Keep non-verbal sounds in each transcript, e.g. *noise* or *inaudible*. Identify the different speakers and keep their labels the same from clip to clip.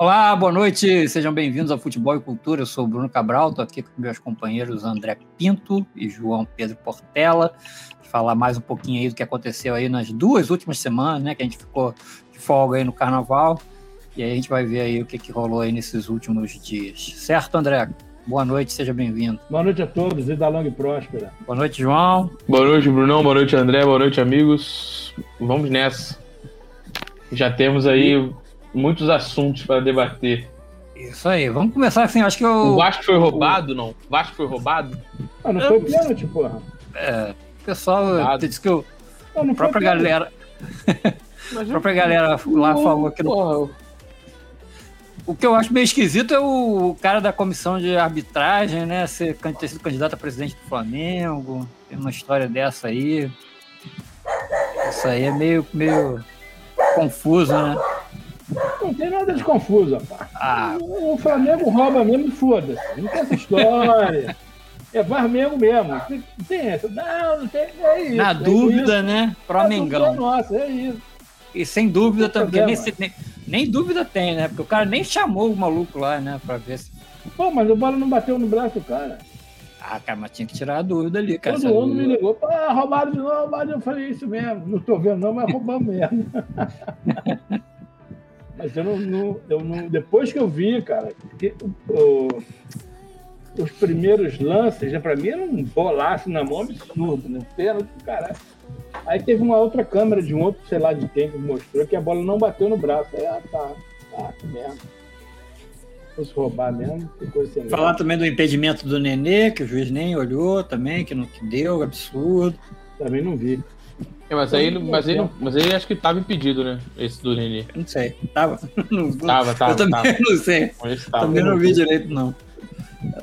Speaker 1: Olá, boa noite, sejam bem-vindos ao Futebol e Cultura. Eu sou o Bruno Cabral, estou aqui com meus companheiros André Pinto e João Pedro Portela. Falar mais um pouquinho aí do que aconteceu aí nas duas últimas semanas, né? Que a gente ficou de folga aí no carnaval. E aí a gente vai ver aí o que, que rolou aí nesses últimos dias. Certo, André? Boa noite, seja bem-vindo.
Speaker 2: Boa noite a todos, vida longa e próspera.
Speaker 1: Boa noite, João.
Speaker 3: Boa noite, Brunão. Boa noite, André. Boa noite, amigos. Vamos nessa. Já temos aí muitos assuntos para debater.
Speaker 1: Isso aí, vamos começar assim, acho que eu...
Speaker 3: O Vasco foi roubado, não? O Vasco foi roubado?
Speaker 2: Ah, não foi pênalti, porra.
Speaker 1: É, o pessoal
Speaker 3: Roubado.
Speaker 1: disse que *laughs* eu,
Speaker 2: Não, não
Speaker 1: a própria galera... a própria galera lá falou que não
Speaker 3: Porra,
Speaker 1: O que eu acho meio esquisito é o cara da comissão de arbitragem, né? Ser, ter sido candidato a presidente do Flamengo. Tem uma história dessa aí. Isso aí é meio, meio confuso, né?
Speaker 2: Não tem nada de confuso, rapaz.
Speaker 1: Ah,
Speaker 2: O Flamengo rouba mesmo, foda-se. Não tem essa história. *laughs* É Flamengo mesmo. Não tem- não tem essa. Não, não tem. É isso.
Speaker 1: na
Speaker 2: é
Speaker 1: dúvida,
Speaker 2: isso.
Speaker 1: né? Pro
Speaker 2: dúvida é
Speaker 1: Mengão.
Speaker 2: Nossa, é isso.
Speaker 1: E sem dúvida também, nem, nem, nem dúvida tem, né? Porque o cara nem chamou o maluco lá, né? Pra ver se.
Speaker 2: Pô, mas a bola não bateu no braço do cara.
Speaker 1: Ah, cara, mas tinha que tirar a dúvida ali, cara.
Speaker 2: Todo mundo me ligou. Ah, roubaram de novo, roubaram. Eu falei isso mesmo. Não tô vendo, não, mas roubamos mesmo. *laughs* mas eu não, não- eu não. Depois que eu vi, cara, que o- os primeiros lances, já pra mim era um bolaço na mão absurdo, né? Pênalti, caralho. Aí teve uma outra câmera de um outro, sei lá de quem, que mostrou que a bola não bateu no braço. Aí, ah, tá. Ah, que merda. Se fosse roubar mesmo, que coisa sem
Speaker 1: Falar também do impedimento do Nenê, que o juiz nem olhou também, que não que deu, absurdo.
Speaker 2: Também não vi.
Speaker 3: É, mas aí, mas aí, mas aí acho que tava impedido, né? Esse do Nenê.
Speaker 1: Não sei. Tava? *laughs* Não-
Speaker 3: Tava, tava,
Speaker 1: eu também
Speaker 3: tava. *laughs*
Speaker 1: não sei.
Speaker 3: Tava,
Speaker 1: também não vi direito, não.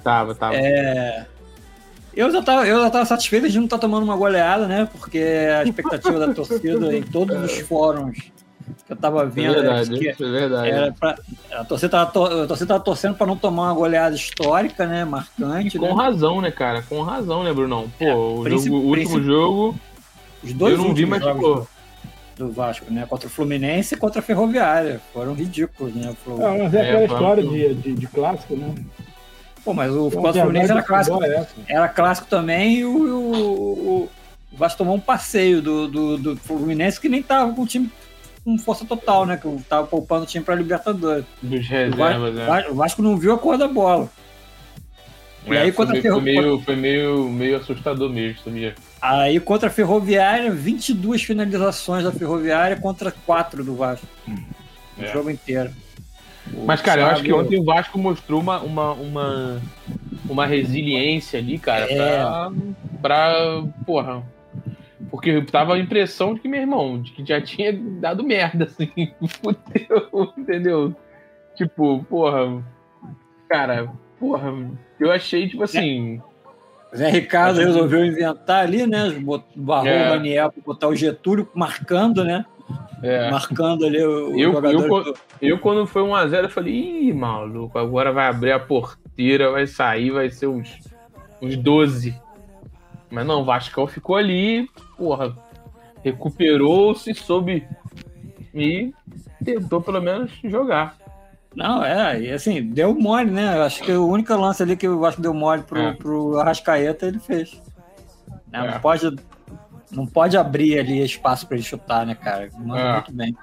Speaker 3: tava, tava.
Speaker 1: É, Eu já tava, eu já tava satisfeito de não estar tomando uma goleada, né? Porque a expectativa da torcida em todos os fóruns que eu tava vendo era
Speaker 3: verdade, é verdade.
Speaker 1: era pra, a, torcida tava, to- a torcida tava torcendo para não tomar uma goleada histórica, né? Marcante.
Speaker 3: Com
Speaker 1: né?
Speaker 3: razão, né, cara? Com razão, né, Brunão? Pô,
Speaker 1: É,
Speaker 3: o, jogo- o último jogo
Speaker 1: Os dois
Speaker 3: eu não vi,
Speaker 1: últimos
Speaker 3: mas,
Speaker 1: jogos
Speaker 3: pô,
Speaker 1: do Vasco, né? Contra o Fluminense e contra a Ferroviária. Foram ridículos, né? Flu-
Speaker 2: Não, mas é
Speaker 3: É,
Speaker 2: aquela
Speaker 3: foi-
Speaker 2: história de, de, de clássico, né?
Speaker 1: Pô, mas o
Speaker 2: Então,
Speaker 1: contra o Fluminense era clássico.
Speaker 2: é.
Speaker 1: Era clássico também e o, o, o Vasco tomou um passeio do, do, do Fluminense que nem tava com o time com força total, né? Que tava poupando o time pra Libertadores.
Speaker 3: dos
Speaker 1: O Vasco,
Speaker 3: reservas, né?
Speaker 1: o Vasco não viu a cor da bola. E
Speaker 3: É,
Speaker 1: aí,
Speaker 3: foi, meio, foi, meio, foi meio, meio assustador mesmo, sabia?
Speaker 1: Aí contra a Ferroviária, 22 finalizações da Ferroviária contra 4 do Vasco. O
Speaker 3: É.
Speaker 1: jogo inteiro. O
Speaker 3: Mas, cara, eu acho que ontem o Vasco mostrou uma, uma, uma, uma resiliência ali, cara,
Speaker 1: É.
Speaker 3: pra, pra. Porra. Porque tava a impressão de que, meu irmão, de que já tinha dado merda, assim. *laughs* Fudeu, entendeu? Tipo, porra. Cara, porra. Eu achei, tipo assim.
Speaker 1: Zé Ricardo resolveu inventar ali, né? Barrou
Speaker 3: É.
Speaker 1: o Daniel pra botar o Getúlio marcando, né?
Speaker 3: É.
Speaker 1: Marcando ali o,
Speaker 3: Eu-
Speaker 1: jogador.
Speaker 3: eu- Eu, quando foi 1x0, eu falei, ih, maluco, agora vai abrir a porteira, vai sair, vai ser uns, uns 12. Mas não, o Vascão ficou ali, porra, recuperou-se, soube e tentou pelo menos jogar.
Speaker 1: Não, é, e assim, deu mole, né? Acho que o único lance ali que o Vasco deu mole pro,
Speaker 3: É.
Speaker 1: pro Arrascaeta, ele fez. Né,
Speaker 3: É.
Speaker 1: Não, pode, não pode abrir ali espaço pra ele chutar, né, cara? Manda
Speaker 3: É.
Speaker 1: muito bem.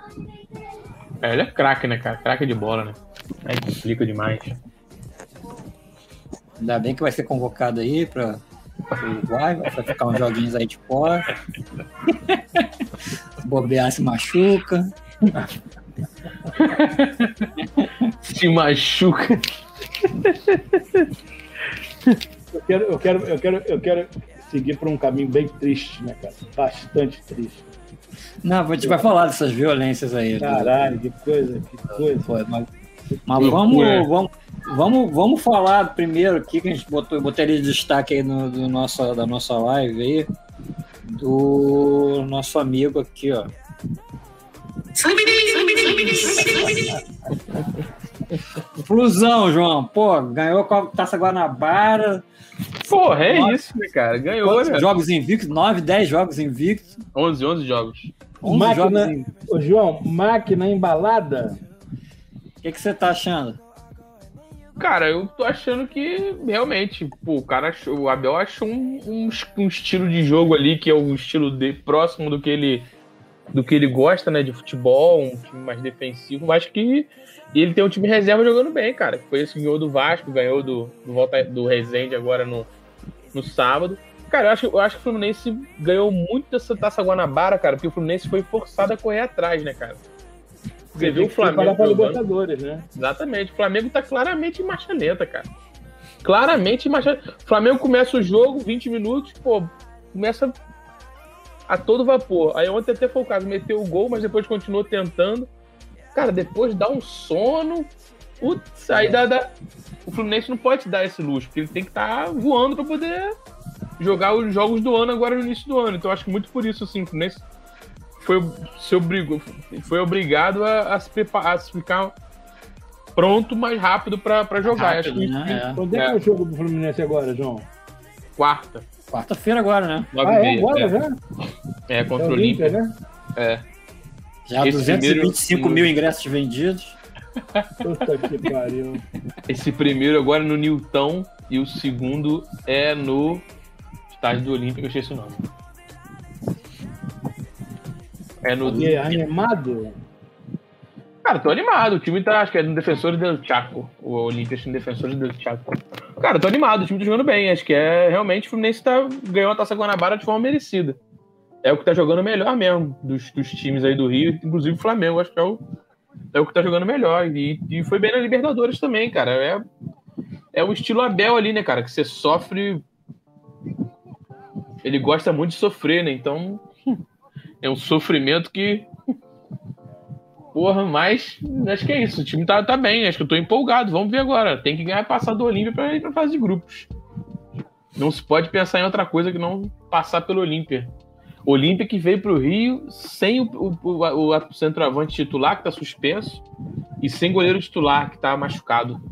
Speaker 3: É, ele é craque, né, cara? Craque de bola, né? Aí complica demais.
Speaker 1: Ainda bem que vai ser convocado aí pra pro Uruguai, vai ficar uns joguinhos aí de fora. *laughs* Bobear se machuca. *laughs*
Speaker 3: Se machuca.
Speaker 2: Eu quero, eu quero, eu quero, eu quero seguir por um caminho bem triste, né, cara? Bastante triste.
Speaker 1: Não, a gente vai falar dessas violências aí. né?
Speaker 2: Caralho, que coisa, que coisa.
Speaker 1: Foi, mas mas vamos, vamos, vamos, vamos falar primeiro aqui, que a gente botou, botaria de destaque aí no, do nossa, da nossa live aí, do nosso amigo aqui, ó. Flusão, João. Pô, ganhou com a Taça Guanabara.
Speaker 3: Porra, é
Speaker 1: Nossa.
Speaker 3: isso, né, cara? Ganhou, né?
Speaker 1: jogos invictos? 9, 10 jogos invictos.
Speaker 3: 11, 11 jogos.
Speaker 1: 11 jogos
Speaker 2: Máquina,
Speaker 1: invictos.
Speaker 2: ô, João, máquina embalada.
Speaker 1: que, que você tá achando?
Speaker 3: Cara, eu tô achando que realmente, pô, o cara achou, o Abel achou um, um, um, estilo de jogo ali que é o estilo de próximo do que ele do que ele gosta, né, de futebol, um time mais defensivo, mas que ele tem um time reserva jogando bem, cara. Foi esse que ganhou do Vasco, ganhou do, do volta do Resende agora no, no sábado. Cara, eu acho, eu acho que o Fluminense ganhou muito dessa Taça Guanabara, cara, porque o Fluminense foi forçado a correr atrás, né, cara?
Speaker 2: Você viu o Flamengo. Para Libertadores, né?
Speaker 3: Exatamente. O Flamengo tá claramente em marcha lenta, cara. Claramente em marcha O Flamengo começa o jogo, 20 minutos, pô, começa a todo vapor. Aí ontem até foi o caso, meteu o gol, mas depois continuou tentando. Cara, depois dá um sono. Putz, aí dá, dá... O Fluminense não pode dar esse luxo, porque ele tem que estar tá voando para poder jogar os jogos do ano agora no início do ano. Então acho que muito por isso, assim, o Fluminense foi, se obrigou, foi obrigado a, a, se preparar, a ficar pronto mais rápido para jogar.
Speaker 2: Rápido, acho que, né? é. Quando é que é o jogo do Fluminense agora, João?
Speaker 3: Quarta.
Speaker 1: Quarta-feira agora, né?
Speaker 2: ah, é agora é. já?
Speaker 3: É, contra é o Olímpia, né?
Speaker 1: É. Já Esse 225 primeiro... mil ingressos vendidos.
Speaker 2: Puta que pariu.
Speaker 3: Esse primeiro agora é no Newton e o segundo é no estádio do Olímpico, eu esqueci o nome.
Speaker 2: É no. E animado?
Speaker 3: Cara, tô animado. O time tá, acho que é no Defensores del Chaco. O Olímpia no Defensores Chaco. Cara, tô animado. O time tá jogando bem. Acho que é realmente o Fluminense tá, ganhou a Taça Guanabara de forma merecida. É o que tá jogando melhor mesmo dos, dos times aí do Rio, inclusive o Flamengo. Acho que é o, é o que tá jogando melhor. E, e foi bem na Libertadores também, cara. É, é o estilo Abel ali, né, cara? Que você sofre. Ele gosta muito de sofrer, né? Então. É um sofrimento que Porra, mas acho que é isso. O time tá, tá bem, acho que eu tô empolgado. Vamos ver agora. Tem que ganhar passar do Olímpia pra ir pra fase de grupos. Não se pode pensar em outra coisa que não passar pelo Olímpia. Olímpia que veio pro Rio sem o, o, o, o centroavante titular, que tá suspenso, e sem goleiro titular, que tá machucado.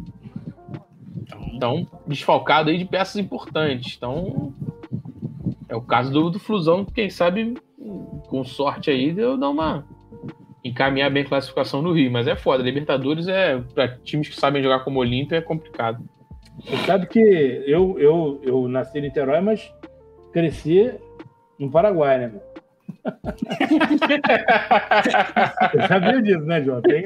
Speaker 3: Então, desfalcado aí de peças importantes. Então, é o caso do, do Flusão, quem sabe, com sorte aí, deu dar uma encaminhar bem a classificação no Rio, mas é foda. Libertadores é para times que sabem jogar como Olímpia é complicado.
Speaker 2: Você sabe que eu, eu, eu nasci em Niterói, mas cresci no Paraguai, né? *laughs* Você sabia disso, né, João? Tem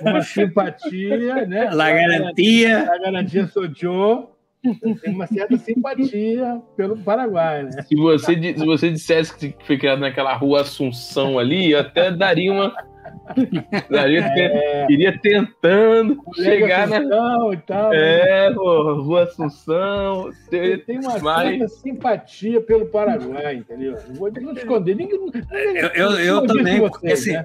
Speaker 2: uma simpatia, né?
Speaker 1: La garantia.
Speaker 2: La garantia sou Joe tem uma certa simpatia pelo Paraguai, né?
Speaker 3: Se você, se você dissesse que foi criado naquela rua Assunção ali, eu até daria uma. *laughs* daria, é... Iria tentando chegar na.
Speaker 2: E tal,
Speaker 3: é, né? pô, Rua Assunção.
Speaker 2: Tem uma mas... certa simpatia pelo Paraguai, entendeu? Não vou não esconder. Ninguém,
Speaker 1: eu eu, eu também, vocês, porque assim, né?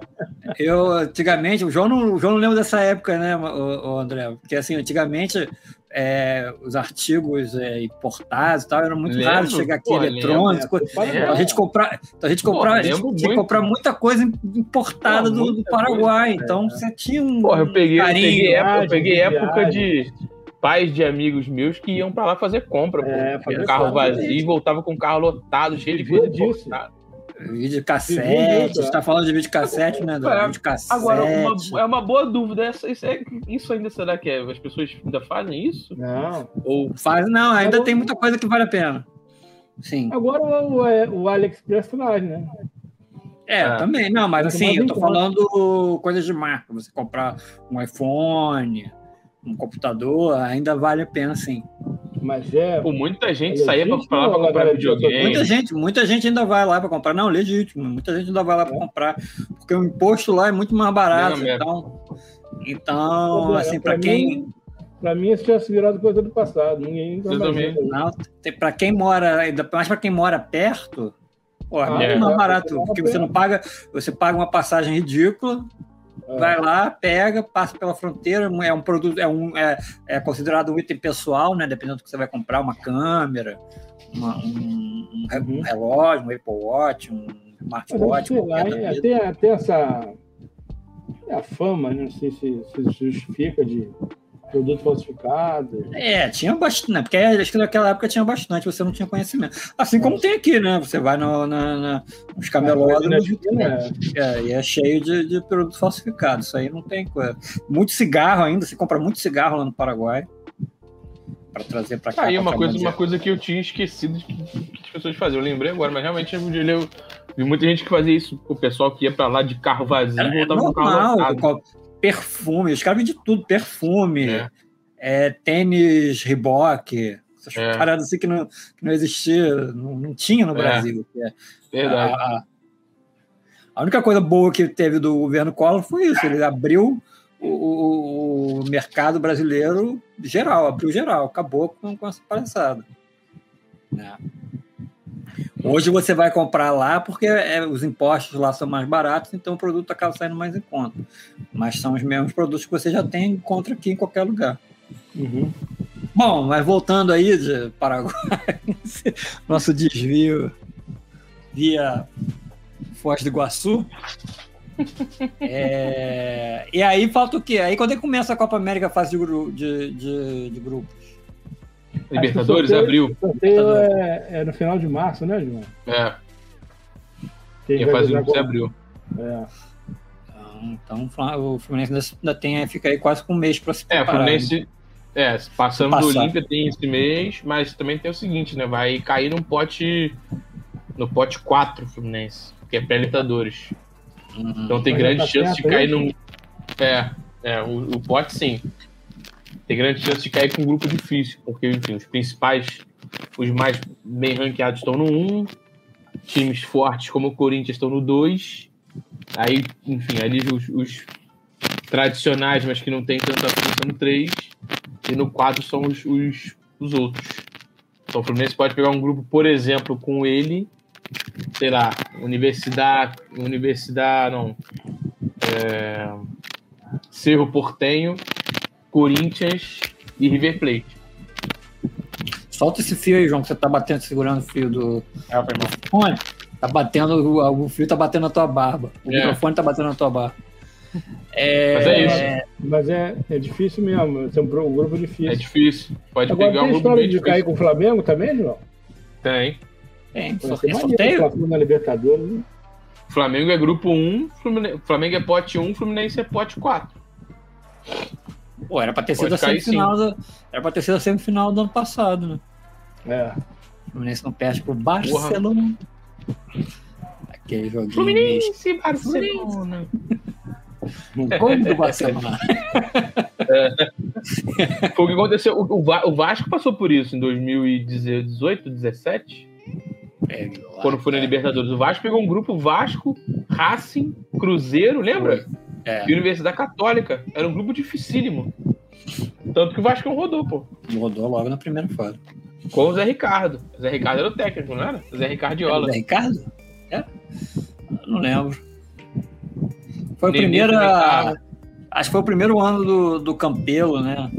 Speaker 1: eu antigamente, o João, não, o João não lembra dessa época, né, o, o André? Porque assim, antigamente é, os artigos é, importados e tal, era muito raro chegar aqui pô, eletrônico. Lembro, a gente comprar, a gente comprar, a gente tinha que comprar muita coisa importada pô, do, do, Paraguai. Coisa, então é. você tinha um.
Speaker 3: Porra, eu peguei, carinho, eu peguei época, eu peguei época de pais de amigos meus que iam para lá fazer compra, é, carro vazio e voltava com o carro lotado, cheio de coisa importada.
Speaker 1: Vídeo cassete, você tá falando de vídeo cassete, né? Do é, vídeo cassete.
Speaker 3: Agora, uma, é uma boa dúvida. Isso, é, isso ainda será que é? As pessoas ainda fazem isso?
Speaker 2: Não.
Speaker 1: Ou faz, não, ainda tem muita coisa que vale a pena. Sim.
Speaker 2: Agora o, o, o AliExpress faz, né?
Speaker 1: É, é, também. Não, mas assim, eu tô falando coisas de marca. Você comprar um iPhone, um computador, ainda vale a pena, sim.
Speaker 2: Mas é.
Speaker 3: Pô, muita gente saía para lá para comprar videogame.
Speaker 1: Muita gente, muita gente ainda vai lá para comprar. Não, legítimo. Muita gente ainda vai lá para comprar. Porque o imposto lá é muito mais barato. Não, então, então assim, para quem.
Speaker 2: Para mim, isso tinha se virado coisa do passado. Ninguém
Speaker 1: não, para quem mora, ainda mais para quem mora perto, pô, é muito mais barato. Porque você não paga, você paga uma passagem ridícula é. Vai lá, pega, passa pela fronteira, é um produto, é, um, é, é considerado um item pessoal, né? Dependendo do que você vai comprar, uma câmera, uma, um, um, uhum. relógio, um Apple Watch, um smartwatch.
Speaker 2: Até, até essa a fama, né? não sei se, se justifica de produto falsificado.
Speaker 1: É, tinha bastante, né? Porque acho que naquela época tinha bastante, você não tinha conhecimento. Assim como tem aqui, né? Você vai no, na, na, nos camelódromos
Speaker 2: É,
Speaker 1: é, e é cheio de, de produto falsificado. Isso aí não tem coisa. Muito cigarro ainda, você compra muito cigarro lá no Paraguai para trazer para cá.
Speaker 3: Aí
Speaker 1: pra
Speaker 3: uma
Speaker 1: cá
Speaker 3: coisa, uma coisa que eu tinha esquecido de que, as pessoas faziam. Eu lembrei agora, mas realmente eu vi muita gente que fazia isso. O pessoal que ia pra lá de carro vazio
Speaker 1: É, é
Speaker 3: voltava com o carro
Speaker 1: normal,
Speaker 3: lotado.
Speaker 1: Perfume, os caras vendem de tudo, perfume,
Speaker 3: É.
Speaker 1: é, tênis Reebok, essas
Speaker 3: É.
Speaker 1: paradas assim que não, que não existia, não, não tinha no
Speaker 3: É.
Speaker 1: Brasil. que é
Speaker 3: Verdade.
Speaker 1: A, a- a única coisa boa que teve do governo Collor foi isso, ele abriu o, o- o mercado brasileiro geral, abriu geral, acabou com, com essa palhaçada. né? Hoje você vai comprar lá porque é, os impostos lá são mais baratos, então o produto acaba saindo mais em conta. Mas são os mesmos produtos que você já tem encontra aqui em qualquer lugar.
Speaker 2: Uhum.
Speaker 1: Bom, mas voltando aí de Paraguai, *laughs* nosso desvio via Foz do Iguaçu. *laughs* É, E aí falta o quê? Aí quando é que começa a Copa América fase de, de, de, de grupos?
Speaker 3: Libertadores
Speaker 2: sorteio-
Speaker 3: abriu.
Speaker 2: O sorteio é, é no final de março, né, João?
Speaker 3: É,
Speaker 2: Quem vai
Speaker 3: fazer
Speaker 2: jogar
Speaker 3: o abriu.
Speaker 2: É.
Speaker 1: Então, então o o Fluminense ainda- tem, fica aí quase com um mês para se
Speaker 3: É,
Speaker 1: preparar. né?
Speaker 3: Fluminense. É, passamos do. Olímpia tem esse mês, mas também tem o seguinte, né? Vai cair num pote. No pote 4 Fluminense, que é pré-Libertadores.
Speaker 1: Uhum.
Speaker 3: Então tem
Speaker 2: Mas
Speaker 3: grande
Speaker 2: tá
Speaker 3: chance de cair num. É, é o, o pote sim. Tem grande chance de cair com um grupo difícil, porque, enfim, os principais, os mais bem ranqueados estão no 1, times fortes como o Corinthians estão no 2, aí, enfim, ali os, os tradicionais, mas que não tem tanta força no 3, e no 4 são os, os, os outros. Então o Fluminense pode pegar um grupo, por exemplo, com ele, sei lá, Universidade, Universidade, não, é, Cerro Portenho, Corinthians e River Plate.
Speaker 1: Solta esse fio aí, João, que você tá batendo, segurando o fio do microfone. Tá batendo, o, o fio tá batendo na tua barba. O
Speaker 3: É.
Speaker 1: microfone tá batendo na tua barba. É,
Speaker 3: Mas é isso.
Speaker 2: Mas é, é difícil mesmo. Tem um um grupo difícil.
Speaker 3: É difícil. Pode
Speaker 2: Agora
Speaker 3: pegar
Speaker 2: tem
Speaker 3: um grupo
Speaker 2: história de cair
Speaker 3: difícil.
Speaker 2: com o Flamengo também, João?
Speaker 3: Tem.
Speaker 1: Tem, só- é
Speaker 2: maneiro
Speaker 1: sorteio?
Speaker 2: o Flamengo na Libertadores. né?
Speaker 3: Flamengo é grupo 1, Fluminense, Flamengo é pote 1, Fluminense é pote 4.
Speaker 1: Pô, era pra ter sido a semifinal. Da, era pra ter sido a semifinal do ano passado, né?
Speaker 2: É.
Speaker 1: O Fluminense não perde pro Barcelona. Aquele joguinho.
Speaker 3: Fluminense, Barcelona.
Speaker 1: No *laughs* gol do Barcelona.
Speaker 3: Foi o que aconteceu. O, o Va- o Vasco passou por isso em 2018, 17,
Speaker 1: É,
Speaker 3: quando foi na Libertadores. O Vasco pegou um grupo Vasco, Racing, Cruzeiro, lembra?
Speaker 1: É,
Speaker 3: E Universidade Católica. Era um grupo dificílimo. Tanto que o Vasco não rodou, pô.
Speaker 1: rodou logo na primeira fase.
Speaker 3: Com o Zé Ricardo. O Zé Ricardo era o técnico, não era? O Zé Ricardiola.
Speaker 1: Zé Ricardo? É? Não lembro. Foi a primeira. Acho que foi o primeiro ano do, do Campelo, né?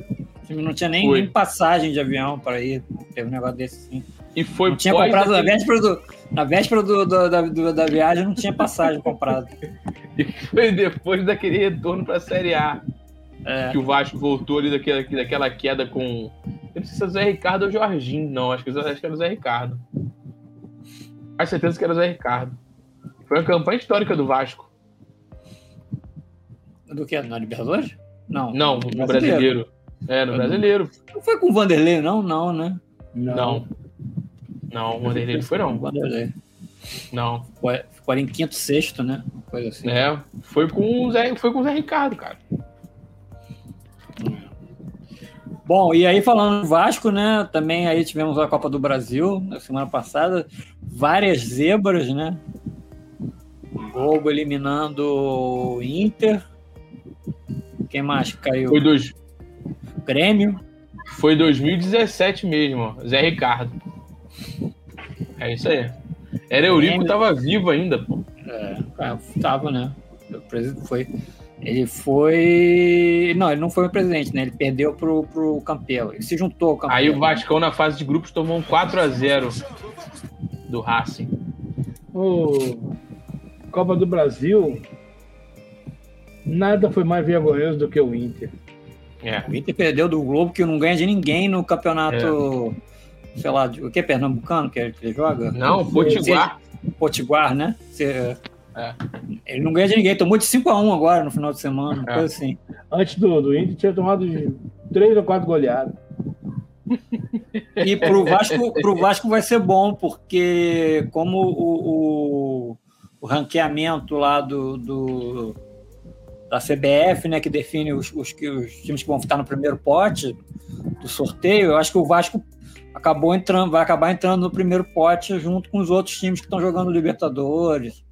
Speaker 1: O Não tinha nem, nem passagem de avião para ir. Teve um negócio desse sim.
Speaker 3: E foi
Speaker 1: Não tinha comprado
Speaker 3: aquele-
Speaker 1: véspera, do, na véspera do, do- da, do- da viagem, não tinha passagem comprada.
Speaker 3: E foi depois daquele retorno pra Série A.
Speaker 1: É,
Speaker 3: Que o Vasco voltou ali daquela, daquela queda com. Eu não sei se é o Zé Ricardo ou o Jorginho, não. Acho que, acho que era o Zé Ricardo. Tenho certeza que era o Zé Ricardo. Foi uma campanha histórica do Vasco.
Speaker 1: do que? Na Libertadores? Não.
Speaker 3: Não, no brasileiro. É, no brasileiro.
Speaker 1: Não foi com o Vanderlei, não, não, né?
Speaker 3: Não. Não, o Vanderlei não foi,
Speaker 1: o
Speaker 3: não.
Speaker 1: Vanderlei.
Speaker 3: Não.
Speaker 1: Ficou, em quinto, sexto, né? Uma coisa assim.
Speaker 3: É, foi com o Zé, foi com o Zé Ricardo, cara.
Speaker 1: Bom, e aí falando do Vasco, né? Também aí tivemos a Copa do Brasil na semana passada, várias zebras, né? Globo eliminando o Inter. Quem mais caiu?
Speaker 3: Foi, dois,
Speaker 1: Grêmio.
Speaker 3: foi 2017 mesmo. Zé Ricardo. É isso aí. Era Eurico que tava vivo ainda, pô.
Speaker 1: É, cara, tava, né? O presidente foi. Ele foi. Não, ele não foi o presidente, né? Ele perdeu pro, pro Campelo. Ele se juntou ao Campelo.
Speaker 3: Aí o Vascão na fase de grupos tomou um 4x0 do Racing.
Speaker 2: O Copa do Brasil, nada foi mais vergonhoso do que o Inter.
Speaker 1: É. O Inter perdeu do Globo, que não ganha de ninguém no campeonato, é. Sei lá, de, o que? Pernambucano que ele, que ele joga?
Speaker 3: Não, Potiguar.
Speaker 1: Potiguar, né? Você, é. Ele não ganha de ninguém, tomou de 5x1 agora no final de semana, é. coisa assim.
Speaker 2: Antes do, do Inter tinha tomado de 3 ou 4 goleadas.
Speaker 1: E pro Vasco, pro Vasco vai ser bom, porque como o, o, o ranqueamento lá do, do, da CBF, né, que define os, os, os times que vão estar no primeiro pote do sorteio, eu acho que o Vasco acabou entrando, vai acabar entrando no primeiro pote junto com os outros times que estão jogando Libertadores.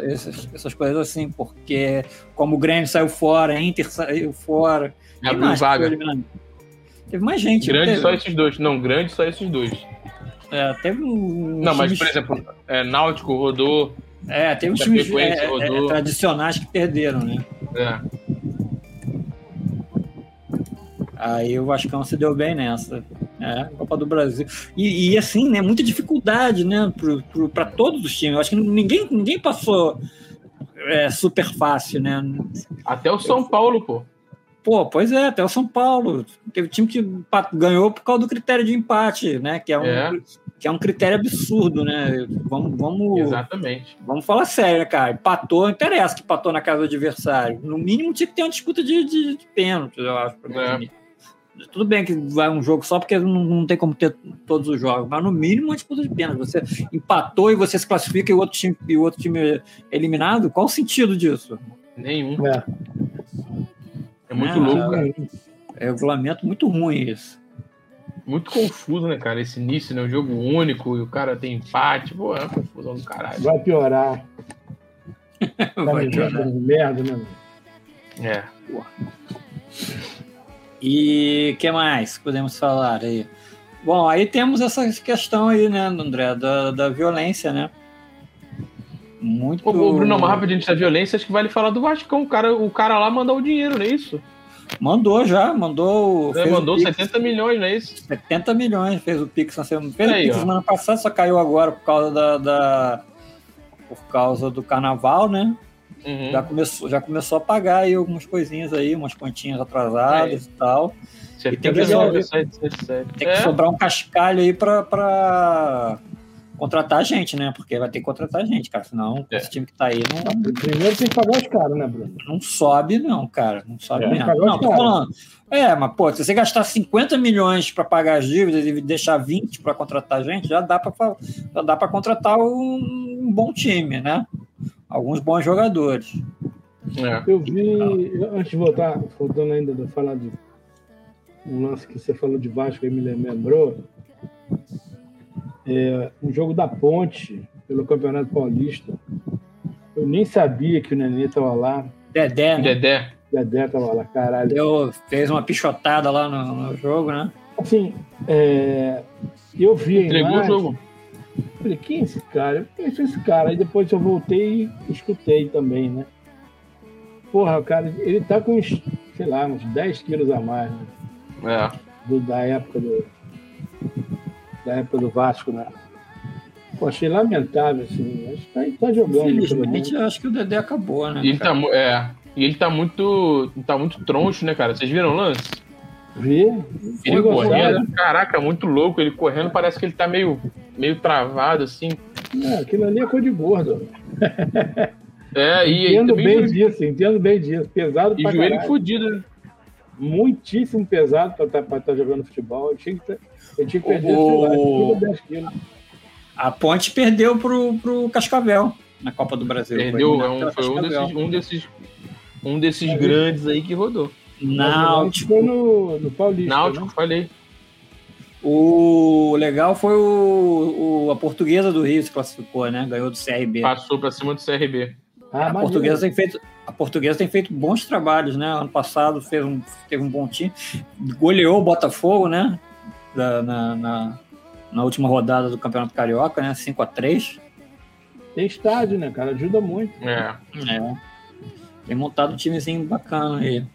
Speaker 1: Essas, essas coisas assim, porque como o Grêmio saiu fora, a Inter saiu fora.
Speaker 3: Abriu vaga.
Speaker 1: Teve mais gente.
Speaker 3: Grande só esses dois. Não, grande só esses dois.
Speaker 1: É, teve um.
Speaker 3: Não, mas, por exemplo, é, Náutico rodou.
Speaker 1: É, teve uns times é, é, tradicionais que perderam, né? É. Aí o Vascão se deu bem nessa. É, Copa do Brasil. E, e assim, né? Muita dificuldade, né? Para todos os times. Eu acho que ninguém, ninguém passou é, super fácil, né?
Speaker 3: Até o São Paulo, pô.
Speaker 1: Pô, pois é, até o São Paulo. Teve time que ganhou por causa do critério de empate, né? Que é um, é. Que é um critério absurdo, né? Vamos, vamos,
Speaker 3: Exatamente.
Speaker 1: Vamos falar sério, né, cara? Empatou, não interessa que empatou na casa do adversário. No mínimo tinha que ter uma disputa de, de, de pênalti, eu acho. É. Tudo bem que vai um jogo só porque não, não, tem como ter todos os jogos, mas no mínimo uma disputa de pênalti. Você empatou e você se classifica e o outro time, e o outro time é eliminado? Qual o sentido disso?
Speaker 3: Nenhum. É. É muito louco, cara.
Speaker 1: É regulamento muito ruim isso.
Speaker 3: Muito confuso, né, cara? Esse início, né? O jogo único e o cara tem empate. Pô, é uma confusão do caralho.
Speaker 2: Vai piorar. *laughs* Vai piorar. Merda, né?
Speaker 3: É.
Speaker 1: E que mais podemos falar aí? Bom, aí temos essa questão aí, né, André, da, da violência, né? Muito.
Speaker 3: Ô, Bruno, mais rapidinho da violência, acho que vale falar do Vascão. O cara, o cara lá mandou o dinheiro, não é isso?
Speaker 1: Mandou já, mandou.
Speaker 3: É, mandou 70 milhões, não é isso?
Speaker 1: 70 milhões, fez o Pix na semana. Fez aí, o Pix ó. semana passada, só caiu agora por causa da. da por causa do carnaval, né? Uhum. Já, começou, já começou a pagar aí algumas coisinhas aí, umas continhas atrasadas é. e tal. E tem que, tem que é. sobrar um cascalho aí pra, pra contratar gente, né? Porque vai ter que contratar gente, cara. Senão é. esse time que tá aí não.
Speaker 2: Primeiro tem que pagar os caras, né, Bruno?
Speaker 1: Não sobe, não, cara. Não sobe é, mesmo. Não, tô falando. É, mas, pô, se você gastar 50 milhões para pagar as dívidas e deixar 20 para contratar gente, já dá para já dá para contratar um, um, bom time, né? Alguns bons jogadores.
Speaker 2: É. Eu vi, antes de voltar, voltando ainda de falar de um lance que você falou de Vasco e me lembrou, é, um jogo da Ponte pelo Campeonato Paulista. Eu nem sabia que o Nenê estava lá.
Speaker 1: Dedé,
Speaker 3: né? Dedé.
Speaker 2: Dedé estava lá, caralho.
Speaker 1: Deu, fez uma pichotada lá no, no jogo, né?
Speaker 2: Assim, é, eu vi Entregou o jogo. Falei, quem é esse cara? Eu conheço esse cara. Aí depois eu voltei e escutei também, né? Porra, cara, ele tá com uns, sei lá, uns 10 quilos a mais, né?
Speaker 3: É.
Speaker 2: Do, da época do, da época do Vasco, né? Pô, achei lamentável, assim. Acho que tá, tá jogando.
Speaker 1: Infelizmente, acho que o Dedé acabou, né?
Speaker 3: E ele, tá, é, e ele tá muito. tá muito troncho, né, cara? Vocês viram o lance?
Speaker 2: Vi.
Speaker 3: Ele correndo, caraca, muito louco. Ele correndo, parece que ele tá meio, meio travado, assim.
Speaker 2: É, aquilo ali é cor de gordo. *laughs*
Speaker 3: É,
Speaker 2: e entendo bem disso, entendo bem disso. Pesado
Speaker 3: e pra joelho caralho. fudido, né?
Speaker 2: Muitíssimo pesado pra estar tá, tá jogando futebol. Eu tinha que ter eu tinha que perder, o... sei lá,
Speaker 1: A Ponte perdeu pro, pro Cascavel na Copa do Brasil.
Speaker 3: Perdeu, foi, é um, foi um desses, um desses, um desses grandes aí que rodou.
Speaker 1: Náutico.
Speaker 2: Foi no, no Paulista.
Speaker 3: Náutico, né? falei.
Speaker 1: O legal foi o, o, a portuguesa do Rio se classificou, né? Ganhou do CRB.
Speaker 3: Passou para cima do CRB.
Speaker 1: Ah, a, portuguesa tem feito, a portuguesa tem feito bons trabalhos, né? Ano passado fez um, teve um bom time. Goleou o Botafogo, né? da, na, na, na, última rodada do Campeonato Carioca, né? 5 a 3
Speaker 2: Tem estádio, né, cara? Ajuda muito.
Speaker 3: É.
Speaker 1: é. Tem montado um timezinho bacana aí.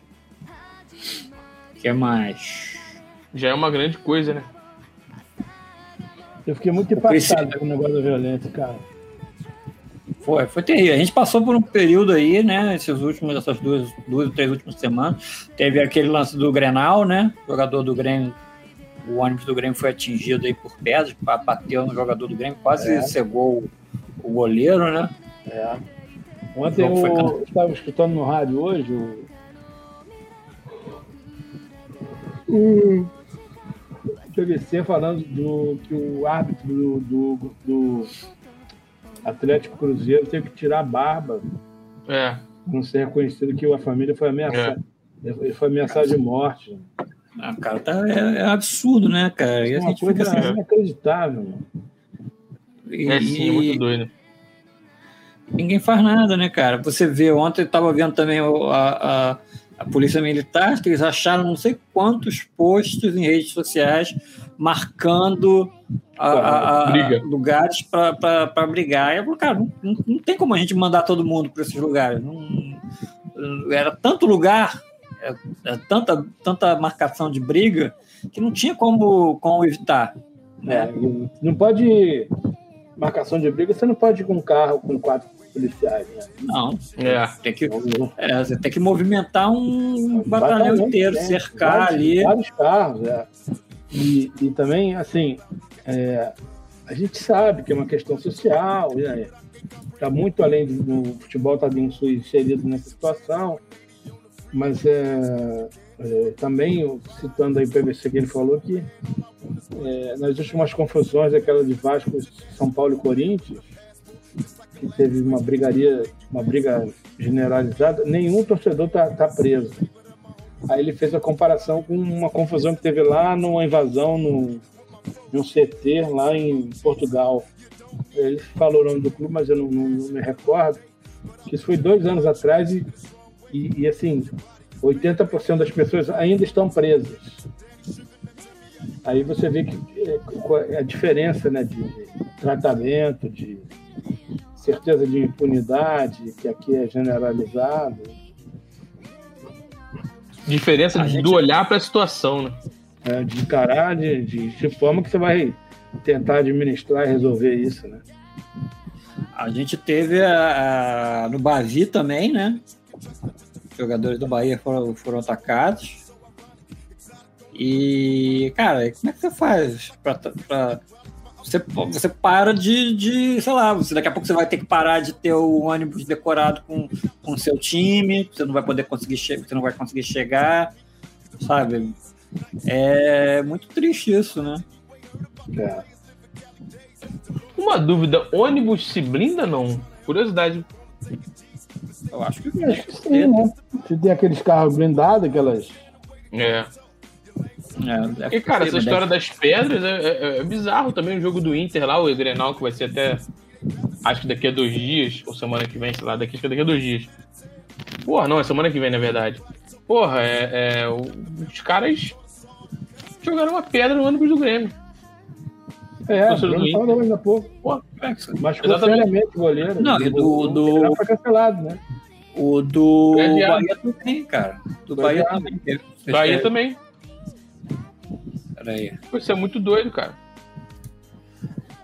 Speaker 1: O que mais?
Speaker 3: Já é uma grande coisa, né?
Speaker 2: Eu fiquei muito impactado com o negócio da violência, cara.
Speaker 1: Foi, foi terrível. A gente passou por um período aí, né? Esses últimos, essas duas, duas, três últimas semanas. Teve aquele lance do Grenal, né? O jogador do Grêmio, o ônibus do Grêmio foi atingido aí por pedras, bateu no jogador do Grêmio, quase é. cegou o, o goleiro, né?
Speaker 2: É. Ontem eu estava escutando no rádio hoje o. O PVC falando do que o árbitro do, do, do Atlético Cruzeiro teve que tirar a barba.
Speaker 3: É.
Speaker 2: Não ser reconhecido que a família foi ameaçada. É. Ele foi ameaçado de morte.
Speaker 1: Ah, cara, tá, é, é absurdo, né, cara?
Speaker 2: É uma coisa assim, inacreditável.
Speaker 3: E, é sim, muito doido.
Speaker 1: Ninguém faz nada, né, cara? Você vê, ontem eu tava vendo também a, a, a Polícia Militar, que eles acharam não sei quantos posts em redes sociais marcando a, a, lugares para brigar. E eu falo, cara, não, não, não, tem como a gente mandar todo mundo para esses lugares. Não, era tanto lugar, é, é, tanta, tanta marcação de briga, que não tinha como, como evitar. Né? É,
Speaker 2: não pode. Marcação de briga, você não pode ir com um carro com quatro policiais, né?
Speaker 1: Não. É. Tem que, é, você tem que movimentar um, um batalhão inteiro, cercar vários, ali.
Speaker 2: Vários carros, é. E, e também, assim, é, a gente sabe que é uma questão social, está né? Tá muito além do, do futebol estar tá inserido nessa situação, mas é, é, também, citando aí o PVC que ele falou que é, nas últimas confusões, aquela de Vasco, São Paulo e Corinthians, que teve uma brigaria, uma briga generalizada, nenhum torcedor está tá preso. Aí ele fez a comparação com uma confusão que teve lá numa invasão no, num CT lá em Portugal. Ele falou o nome do clube, mas eu não, não, não me recordo. Isso foi dois anos atrás e, e, e assim, 80% das pessoas ainda estão presas. Aí você vê que é, a diferença né, de tratamento, de certeza de impunidade, que aqui é generalizado.
Speaker 3: Diferença a do gente... olhar para a situação, né?
Speaker 2: É, de encarar de, de, de, forma que você vai tentar administrar e resolver isso, né?
Speaker 1: A gente teve a, a, no Bavi também, né? Jogadores do Bahia foram, foram atacados. E, cara, como é que você faz para você, você para de, de, sei lá, você, daqui a pouco você vai ter que parar de ter o ônibus decorado com o seu time, você não vai poder conseguir você não vai conseguir chegar, sabe? É muito triste isso, né?
Speaker 3: É. Uma dúvida, ônibus se blinda não? Curiosidade.
Speaker 2: Eu acho que, acho que sim, né? Se tem aqueles carros blindados, aquelas.
Speaker 3: É. É, cara, essa história das pedras é, é, é, bizarro também o jogo do Inter lá, o Grenal, que vai ser até. Acho que daqui a dois dias, ou semana que vem, sei lá, daqui, acho que daqui a dois dias. Porra, não, é semana que vem, na verdade. Porra, é, é os caras jogaram uma pedra no ônibus do Grêmio.
Speaker 2: É, do falou ainda há pouco. Pô, mas seriamente o goleiro.
Speaker 1: Não, e do. do...
Speaker 2: Foi cancelado, né?
Speaker 1: O do Bahia também, cara. Do Bahia, Bahia também.
Speaker 3: Bahia também.
Speaker 1: Peraí.
Speaker 3: Isso é muito doido, cara.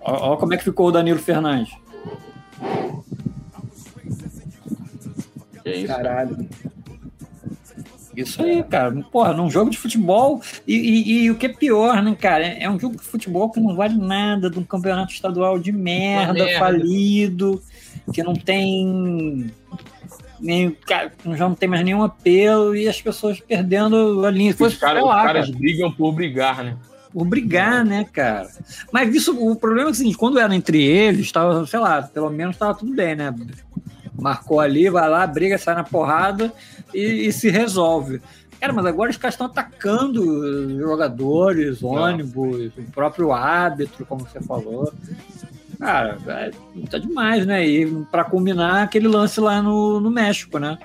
Speaker 1: Olha como é que ficou o Danilo Fernandes.
Speaker 2: Que isso, Caralho.
Speaker 1: Isso aí, cara. Porra, num jogo de futebol. E, e, e, o que é pior, né, cara? É um jogo de futebol que não vale nada, de um campeonato estadual de merda, merda. falido, que não tem nem, já não tem mais nenhum apelo e as pessoas perdendo a linha.
Speaker 3: Os, cara, lá, os caras cara. brigam por brigar, né?
Speaker 1: Por brigar, né, cara? Mas isso, o problema é o seguinte, quando era entre eles, estava, sei lá, pelo menos estava tudo bem, né? Marcou ali, vai lá, briga, sai na porrada e, e se resolve. Cara, mas agora os caras estão atacando jogadores, ônibus, o próprio árbitro, como você falou. Cara, é, tá demais, né? E pra combinar aquele lance lá no, no México, né?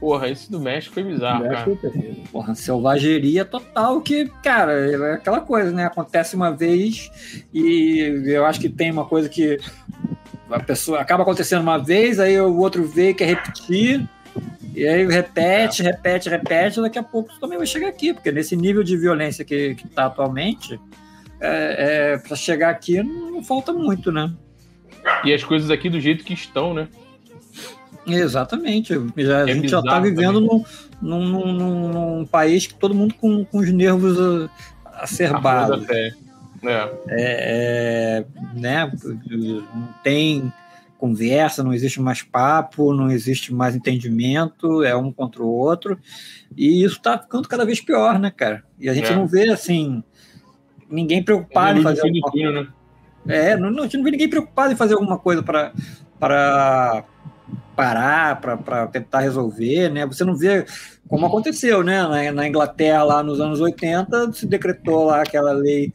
Speaker 3: Porra, esse do México foi bizarro, México cara.
Speaker 1: Porra, selvageria total que, cara, é aquela coisa, né? Acontece uma vez e eu acho que tem uma coisa que a pessoa acaba acontecendo uma vez, aí o outro vê e quer repetir, e aí repete, repete, repete, daqui a pouco também vai chegar aqui, porque nesse nível de violência que, que tá atualmente, é, é, para chegar aqui não, não, falta muito, né?
Speaker 3: E as coisas aqui do jeito que estão, né?
Speaker 1: Exatamente. Já,
Speaker 3: É
Speaker 1: a gente já está vivendo num, num, num- num- país que todo mundo com, com os nervos uh,
Speaker 3: A
Speaker 1: acerbados.
Speaker 3: flor da pé. É.
Speaker 1: É, é, né, não tem conversa, não existe mais papo, não existe mais entendimento, é um contra o outro, e isso está ficando cada vez pior, né, cara? E a gente
Speaker 3: É.
Speaker 1: não vê, assim, ninguém preocupado em fazer alguma
Speaker 3: túnel, né?
Speaker 1: é, não, não, a gente não vê ninguém preocupado em fazer alguma coisa para parar, para tentar resolver, né? Você não vê como aconteceu, né? Na, na Inglaterra, lá nos anos 80, se decretou lá aquela lei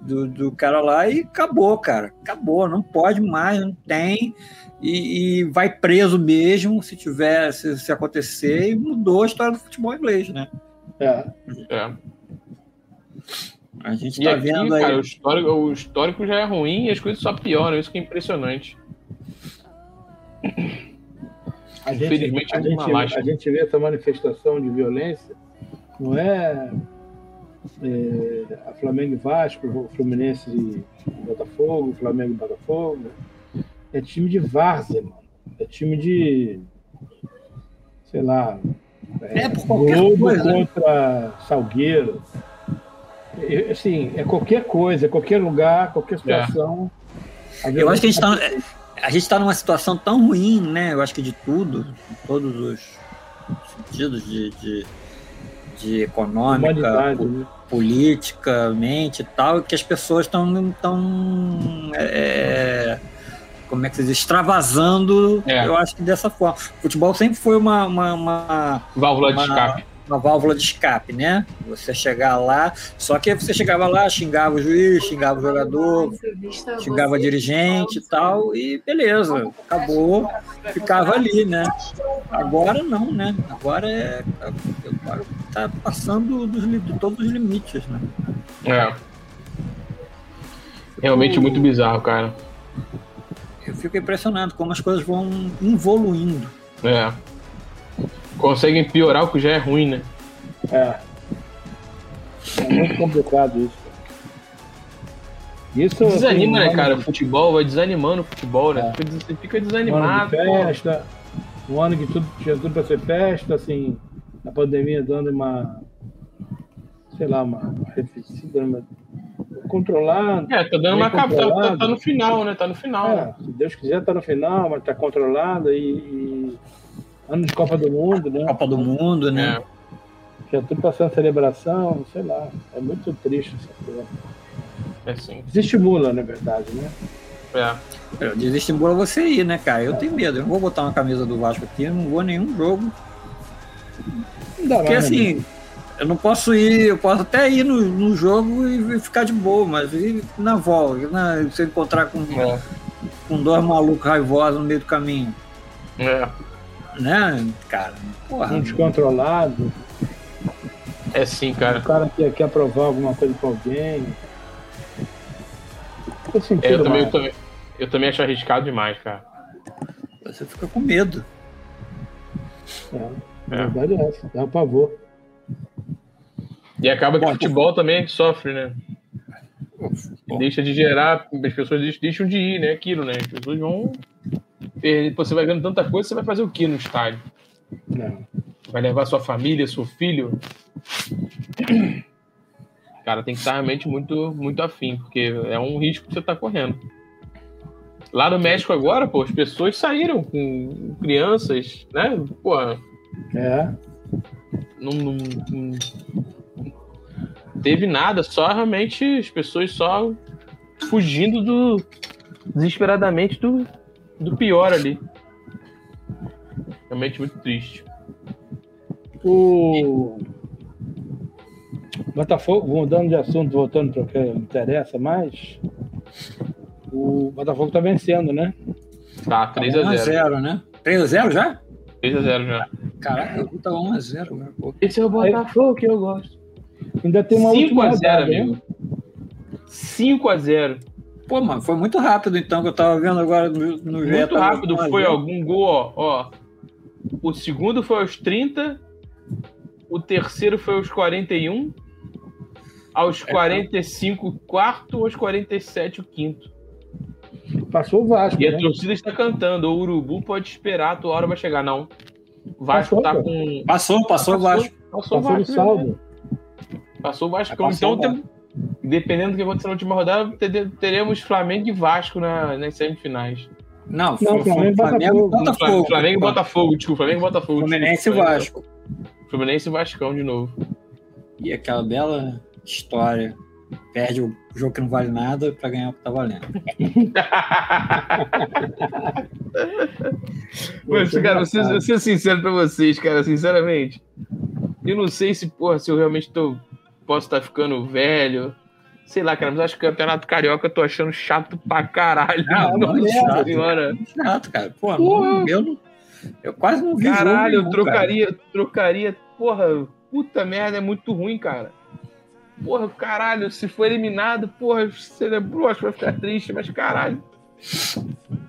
Speaker 1: do, do cara lá e acabou, cara. Acabou, não pode mais, não tem. E, e vai preso mesmo se tiver, se, se acontecer, e mudou a história do futebol inglês, né?
Speaker 2: É.
Speaker 3: É.
Speaker 1: A gente
Speaker 3: E
Speaker 1: tá
Speaker 3: aqui,
Speaker 1: vendo aí.
Speaker 3: cara, o histórico, o histórico já é ruim e as coisas só pioram. Isso que é impressionante.
Speaker 2: A gente,
Speaker 3: Infelizmente,
Speaker 2: a,
Speaker 3: é uma
Speaker 2: gente,
Speaker 3: lástima.
Speaker 2: a gente vê essa manifestação de violência, não é, é, a Flamengo e Vasco, o Fluminense e Botafogo, o Flamengo e Botafogo. É time de várzea, mano. É time de. Sei lá.
Speaker 1: É, por qualquer
Speaker 2: Globo
Speaker 1: coisa, né?
Speaker 2: contra Salgueiro. É, Assim, é qualquer coisa, é qualquer lugar, qualquer situação.
Speaker 1: Eu acho que a gente está a gente tá numa situação tão ruim, né? Eu acho que de tudo, em todos os sentidos de, de, de econômica, po-
Speaker 2: né?
Speaker 1: politicamente e tal, que as pessoas estão tão, é, como é que se diz, extravasando,
Speaker 3: É.
Speaker 1: eu acho que dessa forma. O futebol sempre foi uma, uma, uma,
Speaker 3: Válvula de
Speaker 1: uma-
Speaker 3: escape.
Speaker 1: Uma válvula de escape, né? Você chegar lá, só que você chegava lá, xingava o juiz, xingava o jogador, xingava a dirigente e tal, e beleza, acabou, ficava ali, né? Agora não, né? Agora é. Agora tá passando dos, de todos os limites, né?
Speaker 3: É. Realmente muito bizarro, cara.
Speaker 1: Eu fico impressionado como as coisas vão evoluindo.
Speaker 3: É. Conseguem piorar o que já é ruim, né?
Speaker 2: É. É muito complicado isso. Isso
Speaker 3: Desanima, né, cara? O futebol vai desanimando o futebol, né?
Speaker 2: É.
Speaker 3: Você fica
Speaker 2: Um ano
Speaker 3: desanimado.
Speaker 2: de festa, um ano que tudo tinha tudo para ser festa, assim, a pandemia dando uma, sei lá, uma, uma uma- controlando.
Speaker 3: É, tá dando uma capa. Tá, tá-
Speaker 2: controlado.
Speaker 3: no final, né? Tá no final.
Speaker 2: É, se Deus quiser, tá no final, mas tá controlado e, e ano de Copa do Mundo, né?
Speaker 1: Copa do Mundo, né?
Speaker 3: É.
Speaker 2: Já tudo passando celebração, sei lá. É muito triste essa coisa.
Speaker 3: É sim.
Speaker 2: Desestimula, na verdade, né?
Speaker 3: É.
Speaker 1: Eu desestimula você ir, né, cara? Eu tenho medo. Eu não vou botar uma camisa do Vasco aqui, eu não vou a nenhum jogo.
Speaker 2: Não dá
Speaker 1: Porque
Speaker 2: mais, né?
Speaker 1: assim, eu não posso ir, eu posso até ir no, no jogo e e ficar de boa, mas e na volta, na, se eu encontrar com,
Speaker 3: É.
Speaker 1: com dois malucos raivosos no meio do caminho,
Speaker 3: É.
Speaker 1: né, cara? Porra,
Speaker 2: um descontrolado,
Speaker 3: É sim,
Speaker 2: o
Speaker 3: cara.
Speaker 2: cara que quer provar alguma coisa pra alguém.
Speaker 3: É, eu, também, eu, também, eu também acho arriscado demais, cara.
Speaker 1: você fica com medo.
Speaker 2: É,
Speaker 3: É.
Speaker 2: verdade é essa, dá um pavor.
Speaker 3: E acaba que
Speaker 1: Bom,
Speaker 3: o futebol também sofre, né? E deixa de gerar, as pessoas deixam- deixam de ir, né? Aquilo, né? As pessoas vão. Perder- Você vai vendo tanta coisa, você vai fazer o que no estádio?
Speaker 2: Não.
Speaker 3: Vai levar sua família, seu filho? *clears throat* Cara, tem que estar realmente muito, muito afim, porque é um risco que você está correndo. Lá no México agora, pô, as pessoas saíram com crianças, né? Pô,
Speaker 2: É,
Speaker 3: não, não- não teve nada, só realmente as pessoas só fugindo do desesperadamente do, do pior ali. Realmente muito triste.
Speaker 2: o Botafogo, mudando de assunto, voltando para o que interessa mais, o Botafogo tá vencendo, né?
Speaker 3: Tá, 3x0.
Speaker 1: 1x0, né? 3x0 já?
Speaker 3: 3x0 já.
Speaker 1: Caraca, eu tá 1x0, né?
Speaker 3: Esse é o Botafogo que eu gosto.
Speaker 2: Ainda tem uma última
Speaker 3: 5x0,
Speaker 2: rodada, né?
Speaker 3: amigo. 5x0.
Speaker 1: Pô, mano, foi muito rápido então que eu tava vendo agora no, no
Speaker 3: Muito
Speaker 1: tava
Speaker 3: rápido.
Speaker 1: 1 a 0.
Speaker 3: Foi algum gol, ó, ó. O segundo foi aos 30. O terceiro foi aos 41. Aos 45, o quarto. Aos 47, o quinto.
Speaker 2: Passou o Vasco.
Speaker 3: E a
Speaker 2: né?
Speaker 3: torcida está cantando. O Urubu pode esperar, a tua hora vai chegar. Não. O Vasco
Speaker 2: Passou,
Speaker 3: tá com.
Speaker 1: Passou, passou o Vasco.
Speaker 3: Passou o
Speaker 2: Passou no
Speaker 3: Vasco.
Speaker 2: saldo.
Speaker 3: Passou o Vasco.
Speaker 1: Passou
Speaker 3: então,
Speaker 1: o
Speaker 3: tem- dependendo do que acontecer na última rodada, te- teremos Flamengo e Vasco na, nas semifinais.
Speaker 1: Não,
Speaker 2: Não,
Speaker 1: Flamengo,
Speaker 2: Flamengo e
Speaker 1: Flamengo,
Speaker 2: Botafogo.
Speaker 1: Botafogo.
Speaker 3: Flamengo e Botafogo, desculpa. Flamengo e Botafogo.
Speaker 1: Fluminense e. Vasco.
Speaker 3: Fluminense e Vascão de novo.
Speaker 1: E aquela bela história. Perde o jogo que não vale nada pra ganhar o que tá valendo. *laughs*
Speaker 3: Mas, cara, vou ser,
Speaker 2: engraçado.
Speaker 3: vou ser sincero pra vocês, cara, sinceramente. Eu não sei se, porra, se eu realmente tô, posso estar ficando velho. Sei lá, cara, mas acho que o Campeonato Carioca eu tô achando chato pra caralho.
Speaker 1: Ah, *laughs*
Speaker 3: Nossa
Speaker 1: muito chato.
Speaker 3: senhora.
Speaker 1: Chato, cara. Pô,
Speaker 3: Porra.
Speaker 1: não- eu, não- eu quase não vi jogo
Speaker 3: Caralho, eu
Speaker 1: nenhum,
Speaker 3: trocaria, trocaria. Porra, puta merda, é muito ruim, cara. Porra, caralho, se for eliminado, porra, celebrou, acho que vai ficar triste, mas caralho.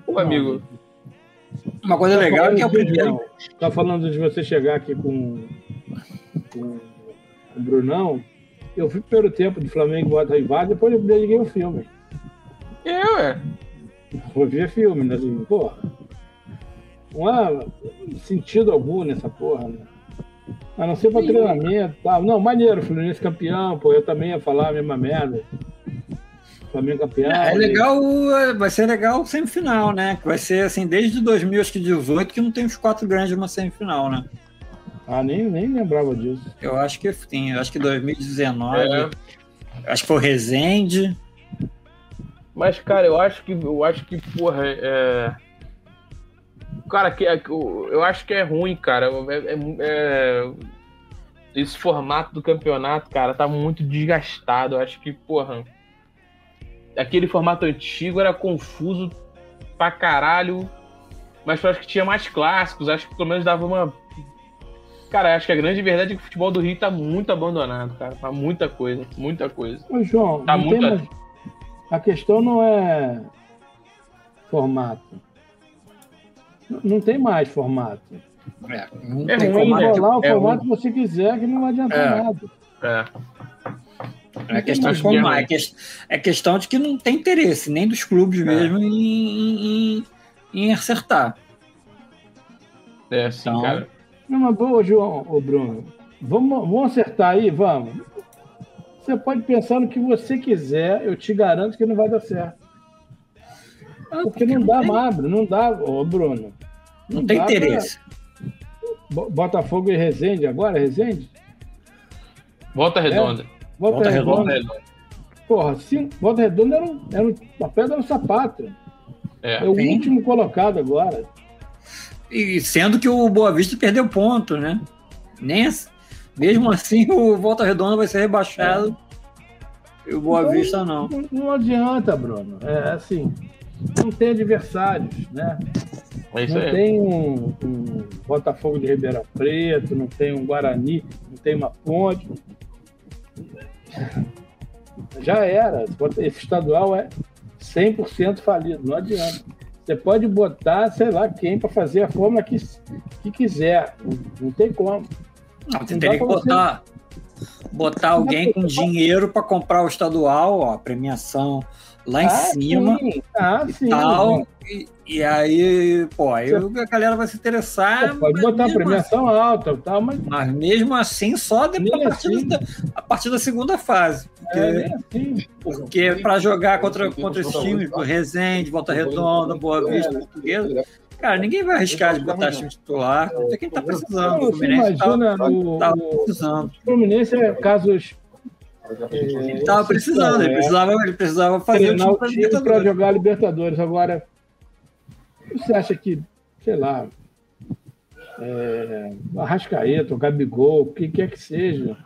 Speaker 3: Pô, amigo.
Speaker 1: cara. Uma coisa
Speaker 2: Tá
Speaker 1: legal é que é o primeiro.
Speaker 2: Tá falando de você chegar aqui com, com o Brunão. Eu vi o primeiro tempo de Flamengo e Bota Rival, depois eu liguei o filme.
Speaker 3: É, ué.
Speaker 2: Vou ver filme, né? Assim, porra. Não há sentido algum nessa porra, né? A não ser pra treinamento e tal. Não, maneiro, Fluminense campeão, pô, eu também ia falar a mesma merda. Flamengo campeão.
Speaker 1: É legal, é, vai ser legal semifinal, né? Que vai ser assim, desde 2018 que não tem os quatro grandes numa semifinal, né?
Speaker 2: Ah, nem, nem lembrava disso.
Speaker 1: Eu acho que sim, eu acho que 2019,
Speaker 3: É.
Speaker 1: acho que foi o Rezende.
Speaker 3: Mas, cara, eu acho que, eu acho que, porra, é. Cara, que, é- eu acho que é ruim, cara. É- é- é- Esse formato do campeonato, cara, tá muito desgastado. Eu acho que, porra. Aquele formato antigo era confuso pra caralho. Mas eu acho que tinha mais clássicos. Acho que pelo menos dava uma. Cara, acho que a grande verdade é que o futebol do Rio tá muito abandonado, cara. Tá muita coisa, muita coisa.
Speaker 2: Ô, João,
Speaker 3: Tá
Speaker 2: não
Speaker 3: muito-
Speaker 2: tem mais... a questão não é formato. N- Não tem mais formato.
Speaker 1: É, não
Speaker 3: É
Speaker 1: tem
Speaker 3: ruim,
Speaker 1: como.
Speaker 3: né?
Speaker 2: Rolar o
Speaker 3: é
Speaker 2: formato que você quiser, que não adianta
Speaker 1: É.
Speaker 2: nada.
Speaker 3: É.
Speaker 1: É questão de
Speaker 3: que é
Speaker 1: formar,
Speaker 3: ruim.
Speaker 1: é, ques- é questão de que não tem interesse, nem dos clubes mesmo, em, em- em- em acertar.
Speaker 3: É, sim,
Speaker 1: Então-
Speaker 3: cara.
Speaker 2: Não, mas boa, João, ô Bruno. Vamos, vamos acertar aí, vamos. Você pode pensar no que você quiser, eu te garanto que não vai dar certo. Porque não dá
Speaker 1: tem-
Speaker 2: Bruno, não dá, ô Bruno.
Speaker 1: Não tem
Speaker 2: dá pra-
Speaker 1: interesse.
Speaker 2: Bo- Botafogo e Resende agora, Resende?
Speaker 3: Volta redonda.
Speaker 2: Volta,
Speaker 1: Volta
Speaker 2: Redonda.
Speaker 3: Redonda.
Speaker 2: Porra, sim, Volta Redonda era, um, era um, uma pedra no sapato.
Speaker 3: É.
Speaker 2: É o último colocado agora.
Speaker 1: E sendo que o Boa Vista perdeu ponto, né? Nem ass- mesmo assim o Volta Redonda vai ser rebaixado. E o Boa
Speaker 2: Então,
Speaker 1: Vista não.
Speaker 2: Não, não adianta, Bruno. É assim, não tem adversários, né?
Speaker 3: É isso
Speaker 2: não
Speaker 3: aí.
Speaker 2: tem um, um Botafogo de Ribeirão Preto, não tem um Guarani, não tem uma ponte. Já era. Esse estadual é 100% falido, não adianta. Você pode botar, sei lá, quem para fazer a fórmula que, que quiser. Não, tem como.
Speaker 1: Não, você
Speaker 2: Não
Speaker 1: teria que
Speaker 2: pra você-
Speaker 1: botar, botar alguém com dinheiro para comprar o estadual, ó, a premiação lá em
Speaker 2: Ah,
Speaker 1: cima
Speaker 2: sim. Ah,
Speaker 1: e
Speaker 2: sim.
Speaker 1: tal. E, e aí, pô, aí a galera vai se interessar.
Speaker 2: Pô, pode botar
Speaker 1: mesmo
Speaker 2: premiação alta, tal, mas
Speaker 1: Mas mesmo assim, só depois, a, partir
Speaker 2: assim.
Speaker 1: da, a partir da segunda fase. Porque,
Speaker 2: é assim.
Speaker 1: porque para jogar contra, contra esses times, do Resende, Volta Redonda, Boa Vista, Portuguesa, cara, ninguém vai arriscar de botar time titular. Não sei quem tá precisando. O
Speaker 2: Você
Speaker 1: Fluminense tá,
Speaker 2: o,
Speaker 1: tá
Speaker 2: o
Speaker 1: precisando.
Speaker 2: Fluminense é casos.
Speaker 1: Ele tava precisando, ele precisava, ele precisava fazer o
Speaker 2: treinar
Speaker 1: time
Speaker 2: o
Speaker 1: pra
Speaker 2: time para jogar Libertadores. Agora, você acha que, sei lá, é, Arrascaeta, o Gabigol, o que quer que seja,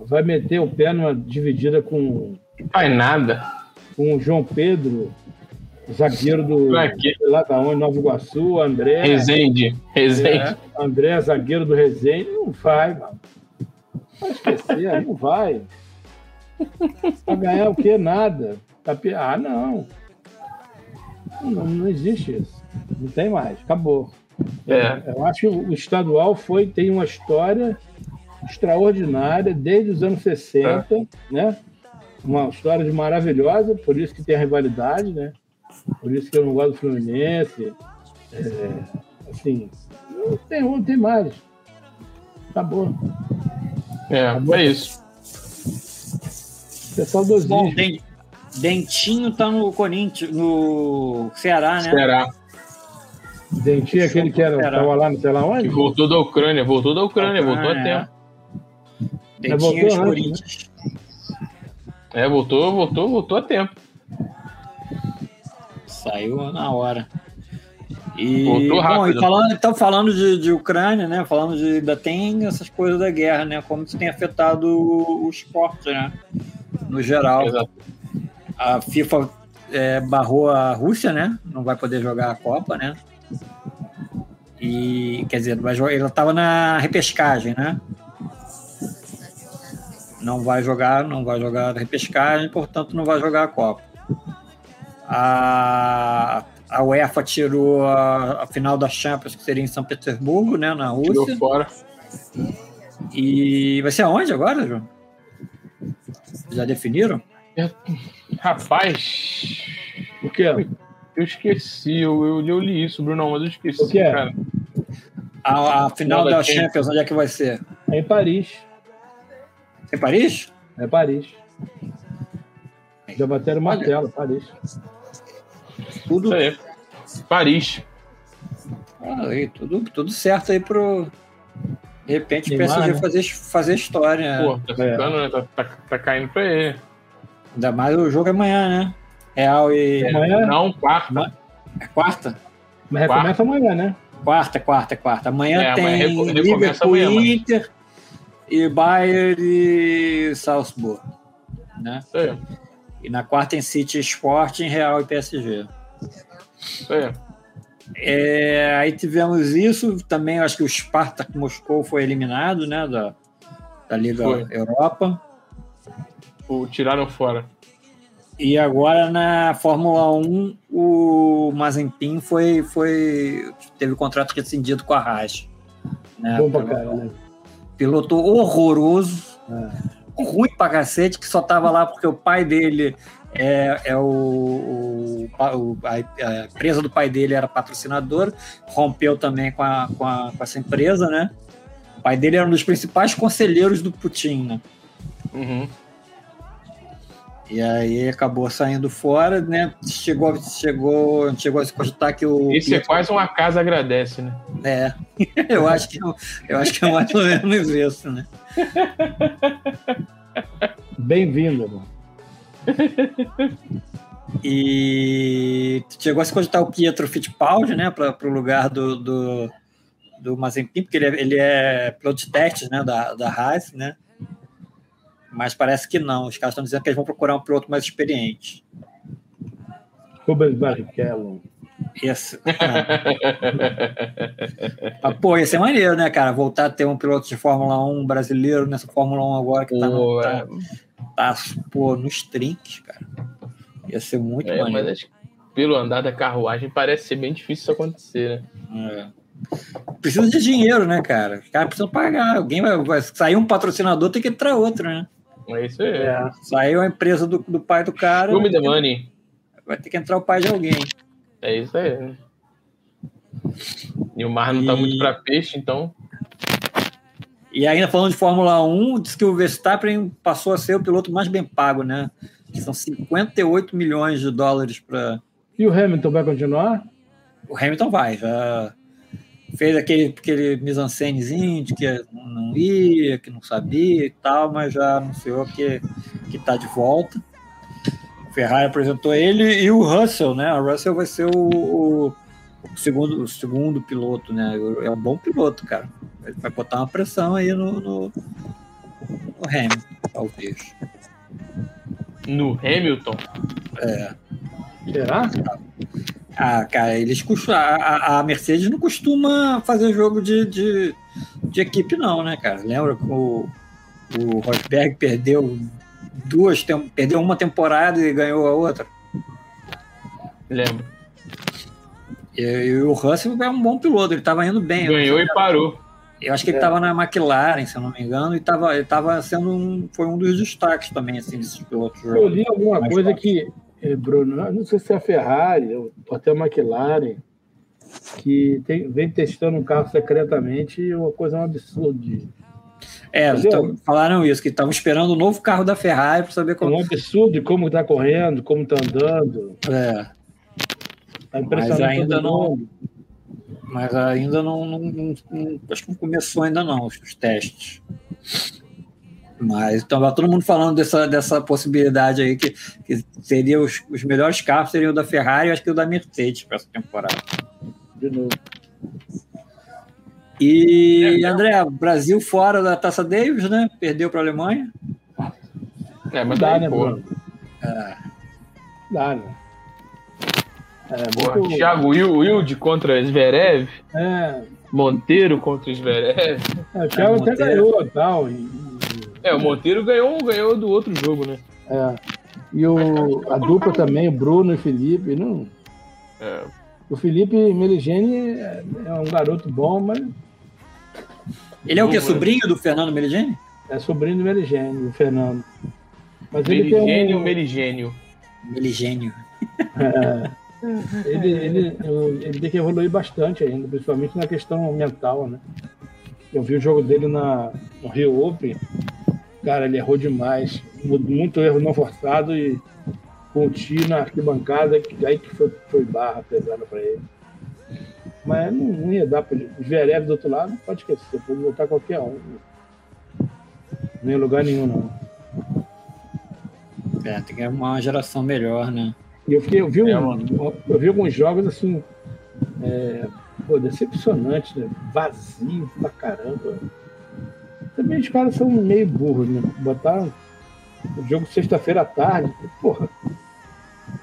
Speaker 2: vai meter o pé numa dividida com,
Speaker 3: Faz nada.
Speaker 2: com o João Pedro, zagueiro do lá da onde, Nova Iguaçu, André.
Speaker 3: Resende. Resende.
Speaker 2: É, André, zagueiro do Resende, não vai, mano. Vai esquecer, não vai. Vai ganhar o quê? Nada. Tá Ah, não. não. Não existe isso. Não tem mais. Acabou.
Speaker 3: É.
Speaker 2: Eu acho que o estadual foi, tem uma história extraordinária desde os anos 60, né? Uma história maravilhosa, por isso que tem a rivalidade, né? Por isso que eu não gosto do Fluminense. É, assim, não tem um, tem mais. Acabou.
Speaker 3: É,
Speaker 2: Acabou.
Speaker 3: é isso.
Speaker 2: Pessoal dos
Speaker 1: Bom,
Speaker 2: discos.
Speaker 1: Den- Dentinho tá no Corinthians, no Ceará, né?
Speaker 3: Será?
Speaker 2: Dentinho, aquele que era, tava lá, não sei lá
Speaker 3: Que
Speaker 2: onde.
Speaker 3: voltou da Ucrânia, voltou da Ucrânia, voltou a
Speaker 1: é.
Speaker 3: tempo.
Speaker 1: Dentinho
Speaker 2: voltou
Speaker 1: e os
Speaker 2: antes, né?
Speaker 1: Corinthians.
Speaker 3: É, voltou, voltou, voltou a tempo.
Speaker 1: Saiu na hora. E,
Speaker 3: Voltou
Speaker 1: bom,
Speaker 3: rápido.
Speaker 1: e falando, então, falando de, de Ucrânia, né? Falando de. Ainda tem essas coisas da guerra, né? Como isso tem afetado o, o esporte, né? No geral.
Speaker 3: Exato.
Speaker 1: A FIFA é, barrou a Rússia, né? Não vai poder jogar a Copa, né? E quer dizer, vai jogar, ela estava na repescagem, né? Não vai jogar, não vai jogar a repescagem, portanto não vai jogar a Copa. A, a UEFA tirou a, a final da Champions, que seria em São Petersburgo, né? Na
Speaker 3: Tirou
Speaker 1: Rússia.
Speaker 3: fora.
Speaker 1: E vai ser aonde agora, João? Já definiram?
Speaker 3: Rapaz,
Speaker 2: O quê?
Speaker 3: eu esqueci, eu, eu, eu li isso, Bruno, mas eu esqueci,
Speaker 2: O que é?
Speaker 3: cara.
Speaker 1: A, a final
Speaker 3: da
Speaker 1: da
Speaker 3: Champions.
Speaker 1: Onde é que vai ser?
Speaker 2: É em Paris.
Speaker 1: Em Paris?
Speaker 2: É Paris. Já bateram o martelo, Paris.
Speaker 1: Tudo.
Speaker 3: Paris.
Speaker 1: aí, tudo, tudo certo aí pro. De repente, o
Speaker 2: Neymar,
Speaker 1: PSG
Speaker 2: né?
Speaker 1: fazer, fazer história.
Speaker 3: Pô, tá ficando, né? Tá, tá, tá caindo pra ele.
Speaker 1: Ainda mais o jogo é amanhã, né? Real e.
Speaker 2: Amanhã,
Speaker 3: Não, quarta.
Speaker 1: É quarta?
Speaker 2: mas recomeça amanhã, né?
Speaker 1: Quarta, quarta, quarta. Amanhã
Speaker 3: É,
Speaker 1: tem
Speaker 3: amanhã
Speaker 1: Liverpool
Speaker 3: amanhã, mas-
Speaker 1: Inter e Bayern e Salzburg. Né?
Speaker 3: Isso aí.
Speaker 1: E na quarta em City Sport, em Real e PSG.
Speaker 3: Isso aí.
Speaker 1: É, aí tivemos isso, também eu acho que o Spartak Moscou foi eliminado, né, da, da Liga
Speaker 3: Foi.
Speaker 1: Europa.
Speaker 3: O, tiraram fora.
Speaker 1: E agora na Fórmula 1 o Mazepin foi, foi teve o contrato rescindido com a Haas. Né,
Speaker 2: Bom pra caralho.
Speaker 1: Piloto horroroso,
Speaker 2: É.
Speaker 1: ruim pra cacete, que só tava lá porque o pai dele é, é o, o- o- a, a empresa do pai dele era patrocinadora, rompeu também com, a, com, a- com essa empresa, né? O pai dele era um dos principais conselheiros do Putin, né?
Speaker 3: Uhum.
Speaker 1: E aí acabou saindo fora, né? Chegou, chegou, chegou a se cogitar que o.
Speaker 3: Esse é quase uma casa agradece, né?
Speaker 1: É, *laughs* eu acho que eu acho que é mais ou menos isso, né?
Speaker 2: Bem-vindo, irmão.
Speaker 1: E chegou a se cogitar o Pietro Fittipaldi, né, para o lugar do, do, do porque ele é, ele é piloto de testes, né, da, da Haas, né? Mas parece que não. Os caras estão dizendo que eles vão procurar um piloto mais experiente.
Speaker 2: Rubens Barrichello.
Speaker 1: Esse, ah, pô, ia ser maneiro, né, cara? Voltar a ter um piloto de Fórmula 1 brasileiro nessa Fórmula 1 agora que tá, no, tá,
Speaker 3: é.
Speaker 1: tá, pô, nos trinques, cara. Ia ser muito
Speaker 3: É, mas
Speaker 1: maneiro.
Speaker 3: que pelo andar da carruagem parece ser bem difícil isso acontecer, né?
Speaker 1: É. Precisa de dinheiro, né, cara? Os caras precisam pagar. Alguém vai, vai sair um patrocinador, tem que entrar outro, né?
Speaker 3: É isso aí.
Speaker 2: É.
Speaker 1: Saiu a empresa do, do pai do cara,
Speaker 3: Show me
Speaker 1: vai
Speaker 3: the money.
Speaker 1: vai ter que entrar o pai de alguém.
Speaker 3: É isso aí. né? E o mar não tá
Speaker 1: E-
Speaker 3: muito pra peixe, então.
Speaker 1: E ainda falando de Fórmula 1, diz que o Verstappen passou a ser o piloto mais bem pago, né? Que são 58 milhões de dólares para
Speaker 2: E o Hamilton vai continuar?
Speaker 1: o Hamilton vai, já fez aquele, aquele mise-en-scenezinho de que não ia, que não sabia e tal, mas já anunciou que, que tá de volta. O Ferrari apresentou ele e o Russell, né? O Russell vai ser o, o- o segundo, o segundo piloto, né? É um bom piloto, cara. Ele vai botar uma pressão aí no, no, no Hamilton, talvez.
Speaker 3: No Hamilton.
Speaker 2: Será?
Speaker 1: Ah, cara, eles a- a Mercedes não costuma fazer jogo de, de, de equipe, não, né, cara? Lembra que o, o Rosberg perdeu duas, perdeu uma temporada e ganhou a outra?
Speaker 3: Lembro.
Speaker 1: E, e o Russell é um bom piloto, ele estava indo bem.
Speaker 3: Ganhou e parou.
Speaker 1: Eu acho que ele estava na McLaren, se eu não me engano, e estava ele tava sendo um, foi um dos destaques também, assim, desses pilotos.
Speaker 2: Eu li alguma coisa
Speaker 1: fácil.
Speaker 2: que É, Bruno, não sei se é a Ferrari ou até a McLaren, que tem, vem testando um carro secretamente e uma coisa é um absurdo. de-
Speaker 1: É, então, falaram isso, que estavam esperando o novo carro da Ferrari para saber
Speaker 2: É
Speaker 1: como.
Speaker 2: um absurdo de como está correndo, como está andando.
Speaker 1: É,
Speaker 2: Tá
Speaker 1: Mas ainda não- mas ainda não, não- não- não- Acho que não começou ainda não os, os testes. Mas então tá todo mundo falando dessa, dessa possibilidade aí, que, que seria os, os melhores carros seriam o da Ferrari e acho que o da Mercedes para essa temporada.
Speaker 2: De novo.
Speaker 1: E, André, Brasil fora da Taça Davis, né? Perdeu para a Alemanha.
Speaker 3: É, mas
Speaker 2: Dá,
Speaker 3: aí,
Speaker 2: né,
Speaker 3: pô,
Speaker 2: Bruno? Dá, né? É,
Speaker 3: porra,
Speaker 2: muito-
Speaker 3: Thiago Wil- Wilde contra Zverev,
Speaker 2: é,
Speaker 3: Monteiro contra Zverev.
Speaker 2: é, o Thiago até
Speaker 1: Monteiro.
Speaker 2: ganhou e tal. E, e-
Speaker 3: É, o Monteiro ganhou, ganhou do outro jogo, né?
Speaker 2: é. E o, a dupla também, o Bruno e o Felipe. Não,
Speaker 3: É,
Speaker 2: o Felipe Meligeni é, é um garoto bom, mas
Speaker 1: Ele é o que? Sobrinho do Fernando Meligeni?
Speaker 2: é sobrinho do Meligeni, o Fernando. Mas
Speaker 3: Meligênio,
Speaker 2: um,
Speaker 3: Meligênio.
Speaker 1: Meligênio.
Speaker 2: É, ele, ele, ele tem que evoluir bastante ainda, principalmente na questão mental, né? Eu vi o jogo dele na, no Rio Open, cara, ele errou demais, mu- muito erro não forçado e com o tiro na arquibancada, que- aí que foi, foi barra pesada para ele. Mas não, não ia dar para ele. Os Verev do outro lado, pode esquecer, pode botar qualquer um. Não ia lugar nenhum, não.
Speaker 1: É, tem que arrumar uma geração melhor, né?
Speaker 2: E eu, fiquei, eu, vi um-
Speaker 3: É,
Speaker 2: eu vi alguns jogos assim, é, pô, decepcionantes, né? Vazio pra caramba. Também os caras são meio burros, né? Botaram o jogo sexta-feira à tarde, porra.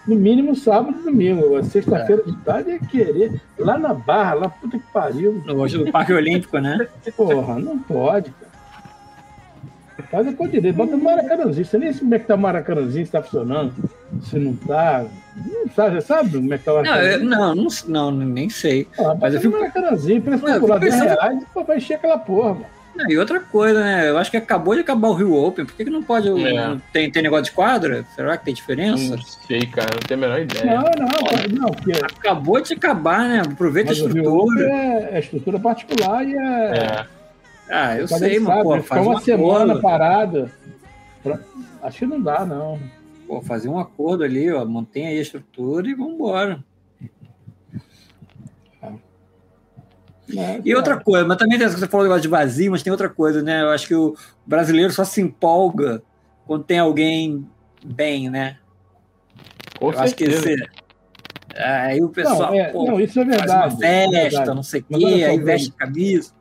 Speaker 2: No mínimo sábado e domingo. Sexta-feira de tarde é querer. Lá na barra, lá puta que pariu.
Speaker 1: Hoje do Parque Olímpico, né?
Speaker 2: Porra, não pode, cara. Faz a coisa direito, bota o Maracanãzinho. Você nem sabe como é que tá o Maracanãzinho, se tá funcionando, se não tá. Não sabe, você sabe como é que tá o Maracanãzinho?
Speaker 1: não, não, não, nem sei.
Speaker 2: Ah,
Speaker 1: mas eu fico-
Speaker 2: no Maracanãzinho, preço popular
Speaker 1: fico
Speaker 2: 10
Speaker 1: pensando-
Speaker 2: reais, pô, vai encher aquela porra, mano.
Speaker 1: Não, e outra coisa, né? Eu acho que acabou de acabar o Rio Open. Por que, que não pode.
Speaker 3: É.
Speaker 1: não tem, tem negócio de quadra? Será que tem diferença?
Speaker 3: Não sei, cara, não tenho a menor ideia.
Speaker 2: Não, não, não, porque
Speaker 1: Acabou de acabar, né? Aproveita a
Speaker 2: mas o Rio Open
Speaker 1: estrutura.
Speaker 2: é, é estrutura particular e é.
Speaker 3: É,
Speaker 1: Ah, eu
Speaker 2: cada
Speaker 1: sei,
Speaker 2: um
Speaker 1: mas,
Speaker 2: sabe,
Speaker 1: pô,
Speaker 2: ficar
Speaker 1: faz um
Speaker 2: uma semana parada. pra- Acho que não dá, não.
Speaker 1: Pô, fazer um acordo ali, ó. Mantém aí a estrutura e vambora.
Speaker 2: É,
Speaker 1: E outra coisa, mas também tem essa que você falou negócio de vazio, mas tem outra coisa, né? Eu acho que o brasileiro só se empolga quando tem alguém bem, né?
Speaker 3: com
Speaker 1: eu acho que esse. Aí o pessoal
Speaker 2: não, é,
Speaker 1: pô,
Speaker 2: não, isso é
Speaker 1: faz
Speaker 2: verdade.
Speaker 1: uma
Speaker 2: isso é
Speaker 1: festa,
Speaker 2: verdade.
Speaker 1: não sei o quê,
Speaker 2: só,
Speaker 1: aí veste camisa.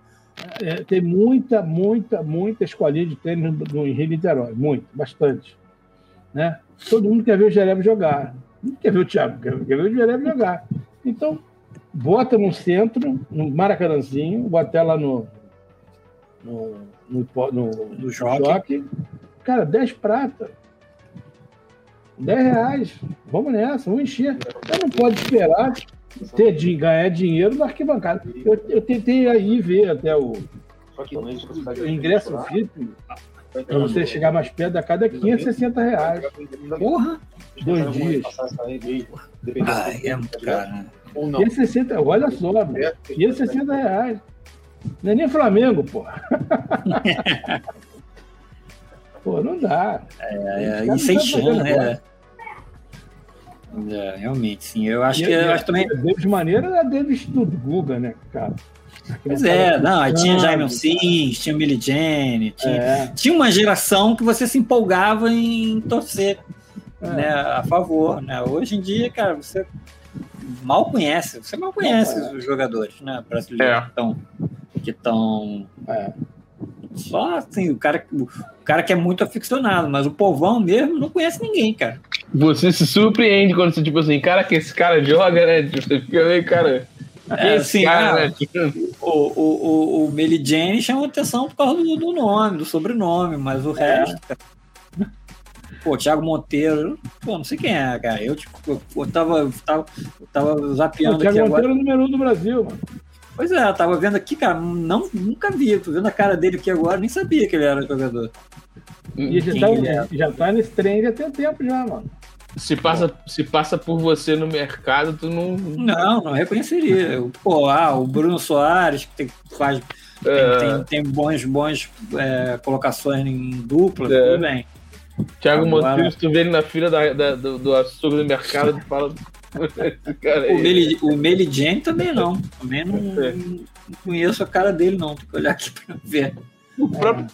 Speaker 2: É, tem muita, muita, muita escolinha de tênis no, Rio Niterói. Muito, bastante. Né? Todo mundo quer ver o Jereb jogar. Não quer ver o Thiago, quer, quer ver o Jereb jogar. Então, bota no centro, no Maracanãzinho, bota ela no, no, no, no,
Speaker 1: No jockey.
Speaker 2: jockey. Cara, 10 prata. 10 reais. Vamos nessa, vamos encher. Você não pode esperar ter, ganhar dinheiro na arquibancada. Eu, eu tentei aí ver até o, o ingresso VIP para você chegar mais perto da cada é 560 reais.
Speaker 1: Porra!
Speaker 2: Dois dias.
Speaker 1: Ai, é muito caro, né?
Speaker 2: 560, olha só, mano. 560 reais. Não é nem Flamengo, pô. *laughs* pô, não dá.
Speaker 1: É,
Speaker 2: caras
Speaker 1: e sem chance, né? É, realmente, sim. Eu acho
Speaker 2: E-
Speaker 1: que
Speaker 2: e
Speaker 1: eu
Speaker 2: a-
Speaker 1: acho também.
Speaker 2: Davis Maneira era a Davis do Guga, né, cara?
Speaker 1: Pois é, não, aí tinha Jaime Alcins, tinha Billy Jane, tinha,
Speaker 2: É,
Speaker 1: tinha uma geração que você se empolgava em torcer
Speaker 2: é.
Speaker 1: né, a favor. Né? Hoje em dia, cara, você mal conhece, você mal conhece
Speaker 2: Não, é.
Speaker 1: os jogadores né, brasileiros
Speaker 3: É.
Speaker 1: que estão. Que estão
Speaker 2: É.
Speaker 1: só assim, o cara, o cara que é muito aficionado, mas o povão mesmo não conhece ninguém, cara.
Speaker 3: Você se surpreende quando você, tipo assim, cara, que esse cara joga, né? Tipo, Você fica meio, cara.
Speaker 1: É, assim,
Speaker 3: cara,
Speaker 1: ah,
Speaker 3: né? Tipo,
Speaker 1: O, o, o, o Melly Jane chamou atenção por causa do, do nome, do sobrenome, mas o
Speaker 2: É.
Speaker 1: resto. cara, Pô, Thiago Monteiro, pô, não sei quem é, cara. Eu, tipo, eu, eu tava, eu tava, eu tava
Speaker 2: O
Speaker 1: zapeando aqui
Speaker 2: Thiago
Speaker 1: agora.
Speaker 2: Monteiro é o número um do Brasil, mano.
Speaker 1: Pois é, eu tava vendo aqui, cara, não, nunca vi. Tô vendo a cara dele aqui agora, nem sabia que ele era jogador.
Speaker 2: E já tá,
Speaker 1: é?
Speaker 2: já tá nesse trem já tem tempo já, mano.
Speaker 3: Se passa, se passa por você no mercado, tu não.
Speaker 1: Não, não reconheceria. Pô, ah, o Bruno Soares, que tem, faz,
Speaker 3: É.
Speaker 1: tem, tem, tem bons, bons é, colocações em dupla,
Speaker 3: É.
Speaker 1: tudo bem.
Speaker 3: Thiago
Speaker 1: Agora-
Speaker 3: Monteiro, se tu vê ele na fila da, da- do, do açougue do mercado, tu fala.
Speaker 1: O. Meli, o Meli Jane também não. Também não,
Speaker 3: É.
Speaker 1: não conheço a cara dele, não. Tem que olhar aqui pra ver.
Speaker 3: O próprio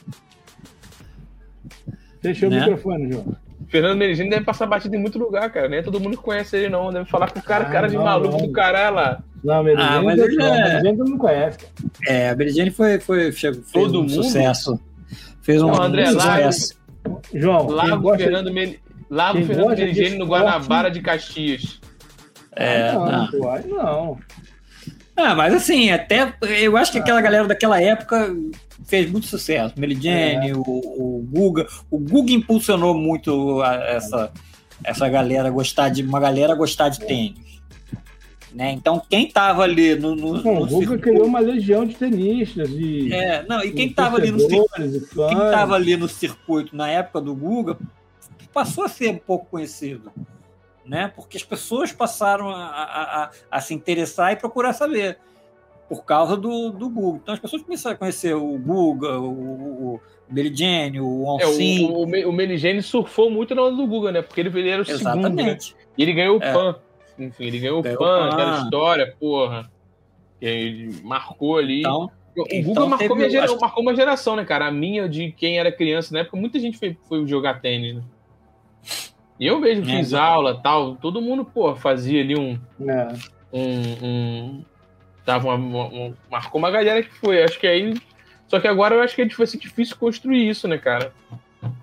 Speaker 2: Fechou
Speaker 1: Né?
Speaker 2: o microfone, João.
Speaker 3: Fernando Merigini deve passar batido em muito lugar, cara. Nem todo mundo conhece ele, não. Deve falar com o cara,
Speaker 2: Ah,
Speaker 3: cara de
Speaker 2: não,
Speaker 3: maluco
Speaker 2: não.
Speaker 3: do caralho lá.
Speaker 2: Não, Merizene,
Speaker 1: Ah, mas
Speaker 2: não,
Speaker 1: ele é-
Speaker 2: Merizene todo mundo conhece. Cara.
Speaker 1: É, a Meli Jane foi, foi, chegou, fez
Speaker 3: Todo
Speaker 1: um
Speaker 3: mundo?
Speaker 1: sucesso. Fez um,
Speaker 3: Não, André,
Speaker 1: um
Speaker 3: lá-
Speaker 1: sucesso.
Speaker 2: João,
Speaker 3: Lá
Speaker 2: quem
Speaker 3: o
Speaker 2: gosta
Speaker 3: Fernando, Meri... lá o
Speaker 2: quem
Speaker 3: Fernando
Speaker 2: gosta de
Speaker 3: Merigini no Guanabara de Caxias.
Speaker 1: É,
Speaker 2: não,
Speaker 1: não.
Speaker 2: aí não.
Speaker 1: Ah, mas assim, até eu acho que aquela galera daquela época fez muito sucesso. Meli Jane, o, o Guga. O Guga impulsionou muito a- essa, essa galera gostar de uma galera gostar de tênis. Né? Então, quem tava ali no, no,
Speaker 2: Bom,
Speaker 1: no
Speaker 2: o Guga
Speaker 1: circuito-
Speaker 2: criou uma legião de tenistas e,
Speaker 1: É, não, e quem tava ali no circuito, quem tava ali no circuito na época do Guga passou a ser um pouco conhecido, né? Porque as pessoas passaram a, a, a, a se interessar e procurar saber por causa do, do Guga. Então as pessoas começaram a conhecer o Guga, o, o Jane, o
Speaker 3: É,
Speaker 1: Onsim.
Speaker 3: o, o, o Meligeni surfou muito na onda do Guga, né? Porque ele, ele era o segundo, né?
Speaker 1: Exatamente.
Speaker 3: E ele ganhou o
Speaker 1: É.
Speaker 3: PAN. Enfim, ele ganhou o
Speaker 1: Ganhou
Speaker 3: PAN,
Speaker 1: o PAN.
Speaker 3: aquela história, porra. E ele marcou ali.
Speaker 1: Então,
Speaker 3: o
Speaker 1: então
Speaker 3: Guga marcou,
Speaker 1: teve-
Speaker 3: minha
Speaker 1: acho-
Speaker 3: marcou uma geração, né, cara? A minha de quem era criança na época, muita gente foi, foi jogar tênis, né? E eu mesmo
Speaker 1: É,
Speaker 3: fiz
Speaker 1: exatamente.
Speaker 3: aula tal, todo mundo, pô, fazia ali um.
Speaker 2: É.
Speaker 3: um, um- tava uma- uma- uma- marcou uma galera que foi. Acho que aí. Só que agora eu acho que vai ser difícil construir isso, né, cara?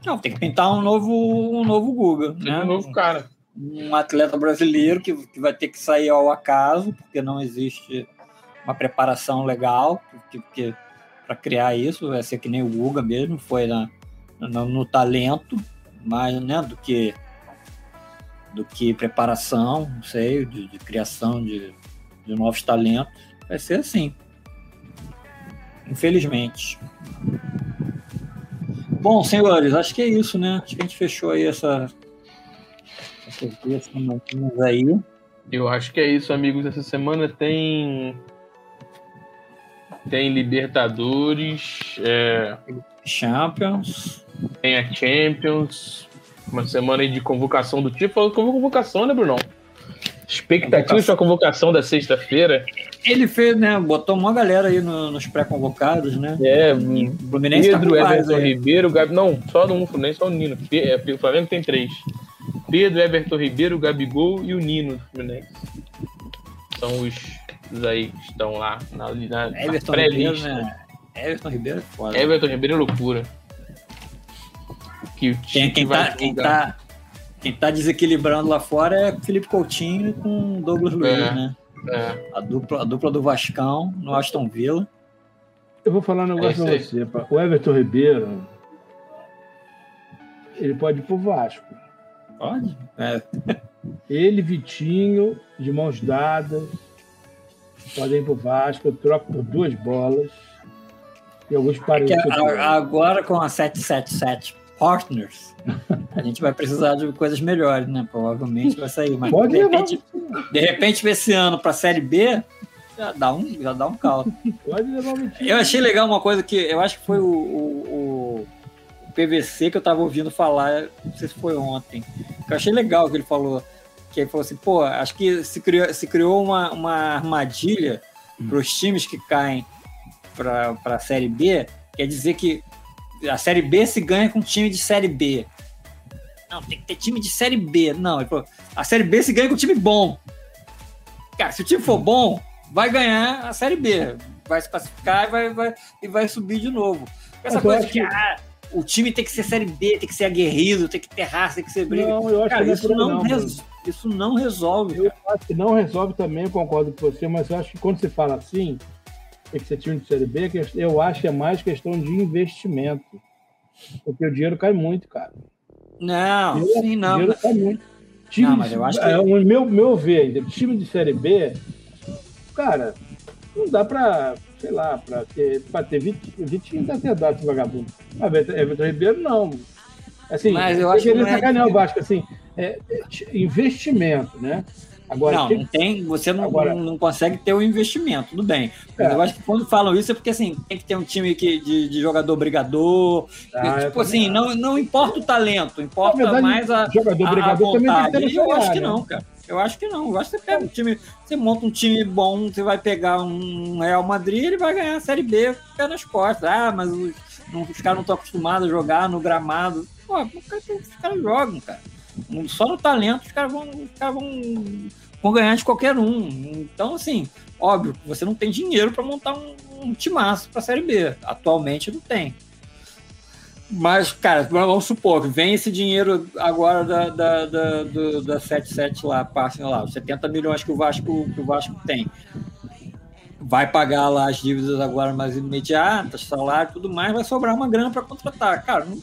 Speaker 1: não, tem que pintar um novo, um novo Guga.
Speaker 3: Tem
Speaker 1: Né?
Speaker 3: um novo cara.
Speaker 1: um atleta brasileiro que, que vai ter que sair ao acaso, porque não existe uma preparação legal para criar isso. Vai ser que nem o Guga mesmo, foi na, no, no talento, mais né, do que do que preparação, não sei, de, de criação de, de novos talentos. Vai ser assim. Infelizmente. Bom, senhores, acho que é isso, né? Acho que a gente fechou aí essa, essas duas semaninhas aí.
Speaker 3: Eu acho que é isso, amigos. Essa semana tem. Tem Libertadores, é,
Speaker 1: Champions.
Speaker 3: tem a Champions, uma semana aí de convocação do tipo. Falou convocação, né, Brunão? Expectativa para a convocação da sexta-feira.
Speaker 1: Ele fez, né? Botou uma galera aí no- nos pré-convocados, né?
Speaker 3: É,
Speaker 1: O Fluminense tá
Speaker 3: Pedro,
Speaker 1: vários
Speaker 3: Everton
Speaker 1: aí.
Speaker 3: Ribeiro, Gabi... não, só um, nem só o Nino. É, O Flamengo tem três. Pedro, Everton Ribeiro, Gabigol e o Nino do Fluminense. São os, os aí que estão lá na, na, na pré-lista.
Speaker 1: né? Everton Ribeiro é foda.
Speaker 3: Everton Ribeiro é loucura. Que
Speaker 1: Quem, quem, tá, quem, tá, quem tá desequilibrando lá fora é Felipe Coutinho com Douglas Luiz,
Speaker 3: É.
Speaker 1: né?
Speaker 3: É,
Speaker 1: A dupla, a dupla do Vascão no Aston Villa.
Speaker 2: Eu vou falar um negócio
Speaker 3: É
Speaker 2: pra você. pá. O Everton Ribeiro, ele pode ir pro Vasco.
Speaker 1: Pode? É,
Speaker 2: Ele, Vitinho, de mãos dadas, podem ir pro Vasco. Eu troco por duas bolas e alguns
Speaker 1: que
Speaker 2: parentes.
Speaker 1: a- agora com a 777 Partners, a gente vai precisar de coisas melhores, né? Provavelmente vai sair. Mas
Speaker 2: Pode
Speaker 1: de
Speaker 2: levar.
Speaker 1: repente, de repente, esse ano para a Série B, já dá um, já dá um caldo.
Speaker 2: Pode levar Vitinho.
Speaker 1: Eu achei legal uma coisa que eu acho que foi o, o- o- o PVC que eu tava ouvindo falar, não sei se foi ontem. Que eu achei legal que ele falou. Que ele falou assim, pô, acho que se criou, se criou uma, uma armadilha para os times que caem para a Série B, quer dizer que a Série B se ganha com time de Série B. Não, tem que ter time de Série B. Não, ele falou, a Série B se ganha com time bom. Cara, se o time for bom, vai ganhar a Série B. Vai se classificar e vai, vai, e vai subir de novo. Essa coisa de que ah, o time tem que ser Série B, tem que ser aguerrido, tem que ter raça, tem que ser briga.
Speaker 2: Não, eu acho
Speaker 1: Cara,
Speaker 2: que é
Speaker 1: isso não,
Speaker 2: não,
Speaker 1: res- isso não resolve.
Speaker 2: Eu acho que não resolve também, eu concordo com você, mas eu acho que quando você fala assim, tem que ser time de Série B, eu acho que é mais questão de investimento. Porque o dinheiro cai muito, cara.
Speaker 1: Não,
Speaker 2: Eu-
Speaker 1: sim,
Speaker 2: o
Speaker 1: não.
Speaker 2: dinheiro cai muito. Time
Speaker 1: Não, mas eu acho que-
Speaker 2: é, o meu, meu ver, time de Série B, cara, não dá pra, sei lá, pra ter, pra ter Vitinho, deve ter dado esse vagabundo. Mas Everton Ribeiro, não. Assim,
Speaker 1: Mas eu acho que não é-
Speaker 2: sacanear o Vasco, assim, é, é investimento, né?
Speaker 1: Agora, não, que... não tem, você não, Agora... não, consegue ter o um investimento, tudo bem. É. eu acho que quando falam isso é porque assim, tem que ter um time que, de, de jogador brigador. Ah, tipo assim, não, não importa o talento, importa verdade, mais a, jogador a, brigador a vontade. eu acho que não, cara. Eu acho que não. Eu acho que você pega um time, você monta um time bom, você vai pegar um Real Madrid, ele vai ganhar a Série B pé nas costas. Ah, mas os, os caras não estão acostumados a jogar no gramado. Pô, os caras jogam, cara. Só no talento os caras vão, os caras vão, vão ganhar de qualquer um. Então, assim, óbvio, você não tem dinheiro para montar um, um timaço para a Série B. Atualmente não tem. Mas, cara, vamos supor que vem esse dinheiro agora da, da, da, do, da 77 lá, passem lá, os 70 milhões que o Vasco, que o Vasco tem. Vai pagar lá as dívidas agora mais imediatas, salário e tudo mais, vai sobrar uma grana para contratar. Cara, não,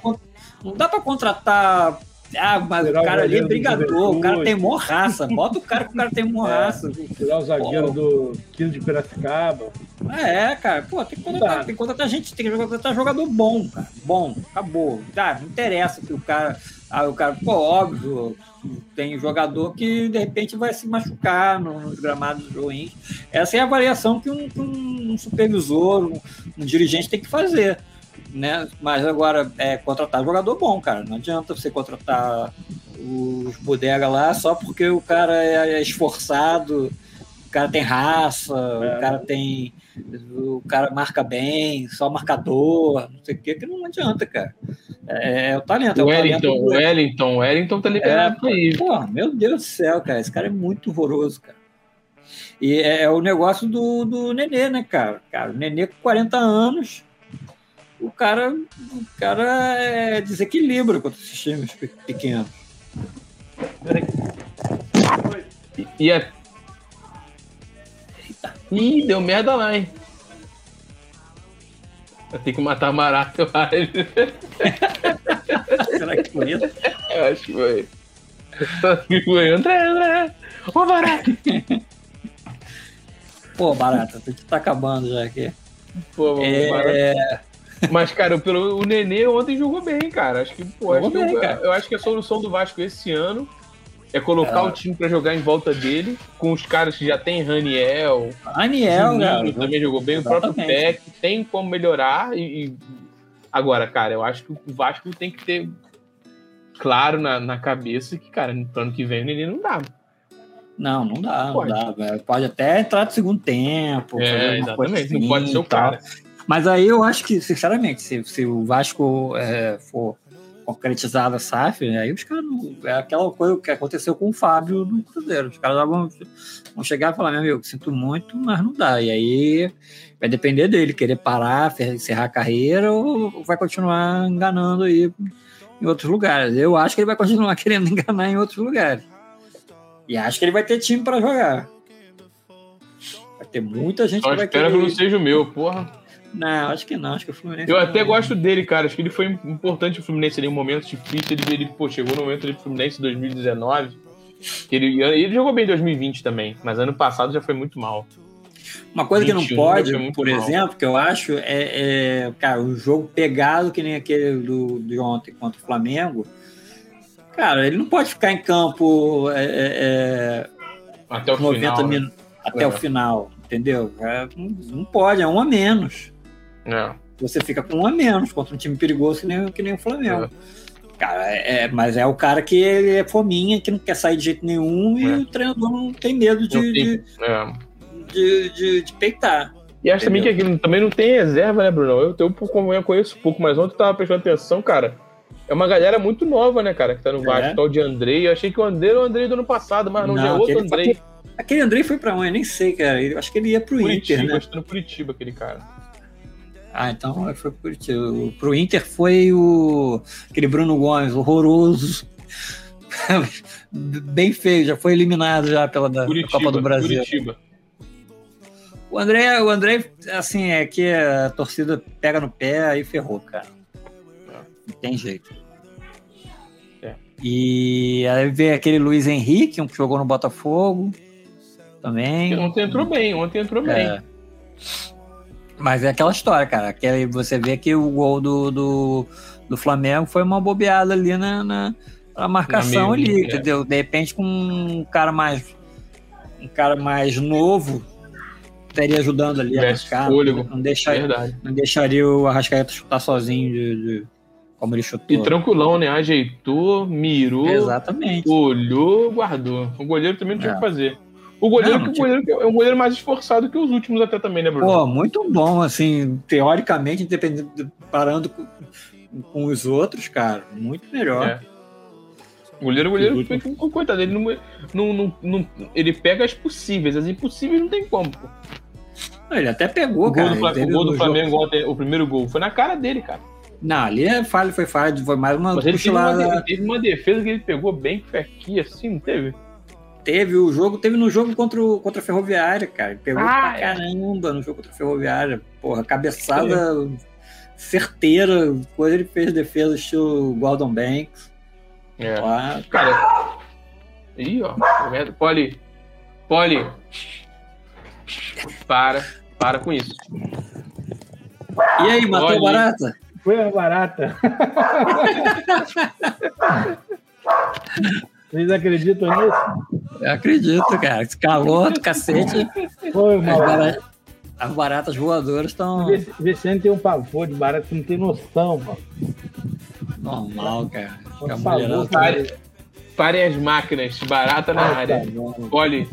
Speaker 1: pô, não dá para contratar ah, mas Tirar o cara ali é brigador, o cara tem mó raça. Bota o cara que o cara tem mó *laughs* é.
Speaker 2: Tirar o zagueiro Pô. do 15 de Piracicaba.
Speaker 1: É, cara. Pô, tem que contratar, tem que contratar gente, tem que contratar jogador bom, cara. Bom, acabou. Tá, não interessa que o cara. Ah, o cara, pô, óbvio, tem jogador que de repente vai se machucar nos gramados ruins. Essa é a avaliação que um, um supervisor, um, um dirigente tem que fazer né? Mas agora, é contratar jogador bom, cara. Não adianta você contratar os bodega lá só porque o cara é esforçado, o cara tem raça, é. o cara tem. O cara marca bem, só marcador, não sei o que, que não adianta, cara. É, é o talento.
Speaker 3: O Wellington, o Wellington, o Wellington tá liberado é,
Speaker 1: aí. Meu Deus do céu, cara. Esse cara é muito horroroso, cara. E é, é o negócio do, do Nenê, né, cara? Cara, o Nenê com 40 anos o cara, o cara é desequilibra contra esses times pequenos.
Speaker 3: E, e é... Eita. Ih, deu merda lá, hein? Eu tenho que matar barato, eu acho. *laughs*
Speaker 1: Será que foi isso?
Speaker 3: Eu acho que foi. Acho que foi. André, André! Ô, barato!
Speaker 1: Pô, barata, tu tá acabando já aqui.
Speaker 3: Pô, é... Barato. Mas, cara, pelo, o Nenê ontem jogou bem, cara. Acho que, pô, acho bem, que eu, eu, acho que a solução do Vasco esse ano é colocar é. o time para jogar em volta dele, com os caras que já tem Raniel.
Speaker 1: Raniel, cara.
Speaker 3: Também jogou bem, Exatamente. o próprio Peck. Tem como melhorar. E, e, Agora, cara, eu acho que o Vasco tem que ter claro na, na cabeça que, cara, no ano que vem o Nenê não dá.
Speaker 1: Não, não dá, pode. não dá. Pode até entrar no segundo tempo.
Speaker 3: É, exatamente. Assim, não pode ser o cara.
Speaker 1: Mas aí eu acho que, sinceramente, se, se o Vasco é, for concretizado a SAF, aí os caras não. É aquela coisa que aconteceu com o Fábio no Cruzeiro. Os caras vão, vão chegar e falar: meu amigo, sinto muito, mas não dá. E aí vai depender dele, querer parar, encerrar a carreira ou vai continuar enganando aí em outros lugares. Eu acho que ele vai continuar *laughs* querendo enganar em outros lugares. E acho que ele vai ter time para jogar. Vai ter muita gente
Speaker 3: Só que vai querer. que não seja o meu, porra.
Speaker 1: Não, acho que não. Acho que o Fluminense.
Speaker 3: Eu até gosto dele, cara. Acho que ele foi importante o Fluminense ali em um momento difícil. Ele, ele pô, chegou no momento do Fluminense em 2019. Ele, ele jogou bem em 2020 também, mas ano passado já foi muito mal.
Speaker 1: Uma coisa 21, que não pode, por mal. exemplo, que eu acho, é, é, cara, um jogo pegado que nem aquele do, de ontem contra o Flamengo. Cara, ele não pode ficar em campo é, é, é
Speaker 3: até o 90 final,
Speaker 1: minutos, né? até o é. final, entendeu? Não, não pode, é um a menos.
Speaker 3: É.
Speaker 1: Você fica com um a menos contra um time perigoso que nem, que nem o Flamengo. É. Cara, é, mas é o cara que ele é fominha, que não quer sair de jeito nenhum e é. o treinador não tem medo de, de, é. de, de, de, peitar.
Speaker 3: E acho também que aqui também não tem reserva, né, Bruno? Eu, eu, eu, eu conheço pouco, mas ontem eu tava prestando atenção, cara. É uma galera muito nova, né, cara, que tá no é. Vasco, tal de Andrei. Eu achei que o Andrei era o Andrei do ano passado, mas não, não já é outro Andrei.
Speaker 1: Aquele, aquele Andrei foi pra onde? Eu nem sei, cara. Eu acho que ele ia pro Curitiba, Inter, né?
Speaker 3: Acho que no Curitiba, aquele cara.
Speaker 1: Ah, então foi pro Curitiba. Pro Inter foi o aquele Bruno Gomes, horroroso. *laughs* Bem feio, já foi eliminado já pela da, Curitiba, Copa do Brasil. Curitiba. O André, o André, assim, é que a torcida pega no pé aí ferrou, cara. Não tem jeito. É. E aí vem aquele Luiz Henrique, um que jogou no Botafogo também.
Speaker 3: Ontem entrou bem, ontem entrou bem.
Speaker 1: Mas é aquela história, cara. Que você vê que o gol do, do, do Flamengo foi uma bobeada ali na, na, a marcação
Speaker 3: Amigo,
Speaker 1: ali,
Speaker 3: é.
Speaker 1: entendeu? De repente com um cara mais um cara mais novo estaria ajudando ali a
Speaker 3: Tivesse
Speaker 1: marcar,
Speaker 3: fôlego.
Speaker 1: não, deixaria,
Speaker 3: Verdade.
Speaker 1: não deixaria o Arrascaeta chutar sozinho de, de- como ele
Speaker 3: E
Speaker 1: chutou.
Speaker 3: tranquilão, né? Ajeitou, mirou,
Speaker 1: Exatamente.
Speaker 3: olhou, guardou. O goleiro também não tinha o
Speaker 1: É.
Speaker 3: que fazer. O goleiro,
Speaker 1: Não,
Speaker 3: o goleiro é um goleiro mais esforçado que os últimos até também, né, Bruno?
Speaker 1: Pô, muito bom, assim, teoricamente, independente, de- parando com, com os outros, cara, muito melhor.
Speaker 3: É. O goleiro, o goleiro, foi- foi- coitado, ele não, não, não, não- ele pega as possíveis, as impossíveis não tem como, pô.
Speaker 1: Ele até pegou,
Speaker 3: O gol
Speaker 1: cara.
Speaker 3: do,
Speaker 1: ele teve
Speaker 3: o gol do Flamengo ontem, o primeiro gol, foi na cara dele, cara.
Speaker 1: Não, ali é falha, foi falha, foi mais uma
Speaker 3: Mas ele teve uma, teve uma defesa que ele pegou bem que foi aqui, assim, não teve?
Speaker 1: Teve o jogo, teve no jogo contra, o, contra a Ferroviária, cara. Pegou
Speaker 3: Ah,
Speaker 1: pra
Speaker 3: é.
Speaker 1: caramba no jogo contra a Ferroviária. Porra, cabeçada certeira, coisa ele fez defesa estilo Gordon Banks.
Speaker 3: É.
Speaker 1: Lá.
Speaker 3: Cara. Ih, ó. Poli. Poli. Para. Para com isso.
Speaker 1: E aí, matou
Speaker 3: Olha.
Speaker 1: barata?
Speaker 2: Foi uma barata. *laughs* Vocês acreditam nisso?
Speaker 1: Eu acredito, cara. Esse calor do *laughs* cacete.
Speaker 2: Foi
Speaker 1: As, bara- as baratas voadoras estão
Speaker 2: Vê- Vicente tem um pavor de barata, você não tem noção, mano.
Speaker 1: normal, cara.
Speaker 2: Por
Speaker 1: A
Speaker 2: favor,
Speaker 1: mulherada tá-
Speaker 3: Pare, parem as máquinas. Barata na
Speaker 2: Ah,
Speaker 3: área.
Speaker 2: tá bom.
Speaker 3: Poli.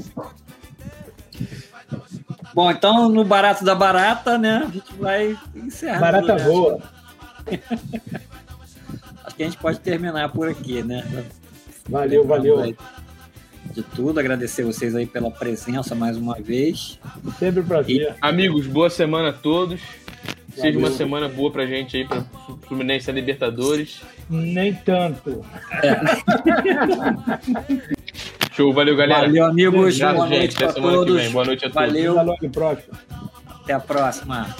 Speaker 1: Bom, então no barato da barata, né? A gente vai encerrar.
Speaker 2: Barata
Speaker 1: né?
Speaker 2: boa. *laughs*
Speaker 1: Acho que a gente pode terminar por aqui, né?
Speaker 2: Valeu, valeu.
Speaker 1: De tudo, agradecer vocês aí pela presença mais uma vez.
Speaker 2: Sempre prazer.
Speaker 3: Amigos, boa semana a todos. Seja uma
Speaker 2: Valeu.
Speaker 3: semana boa pra gente aí, pra Fluminense e Libertadores.
Speaker 2: Nem tanto. *laughs*
Speaker 3: Show, valeu, galera.
Speaker 1: Valeu, amigos.
Speaker 3: Obrigado,
Speaker 1: Boa noite
Speaker 3: gente. Até semana que
Speaker 1: todos.
Speaker 3: vem. Boa noite a todos.
Speaker 1: Valeu. Até a próxima.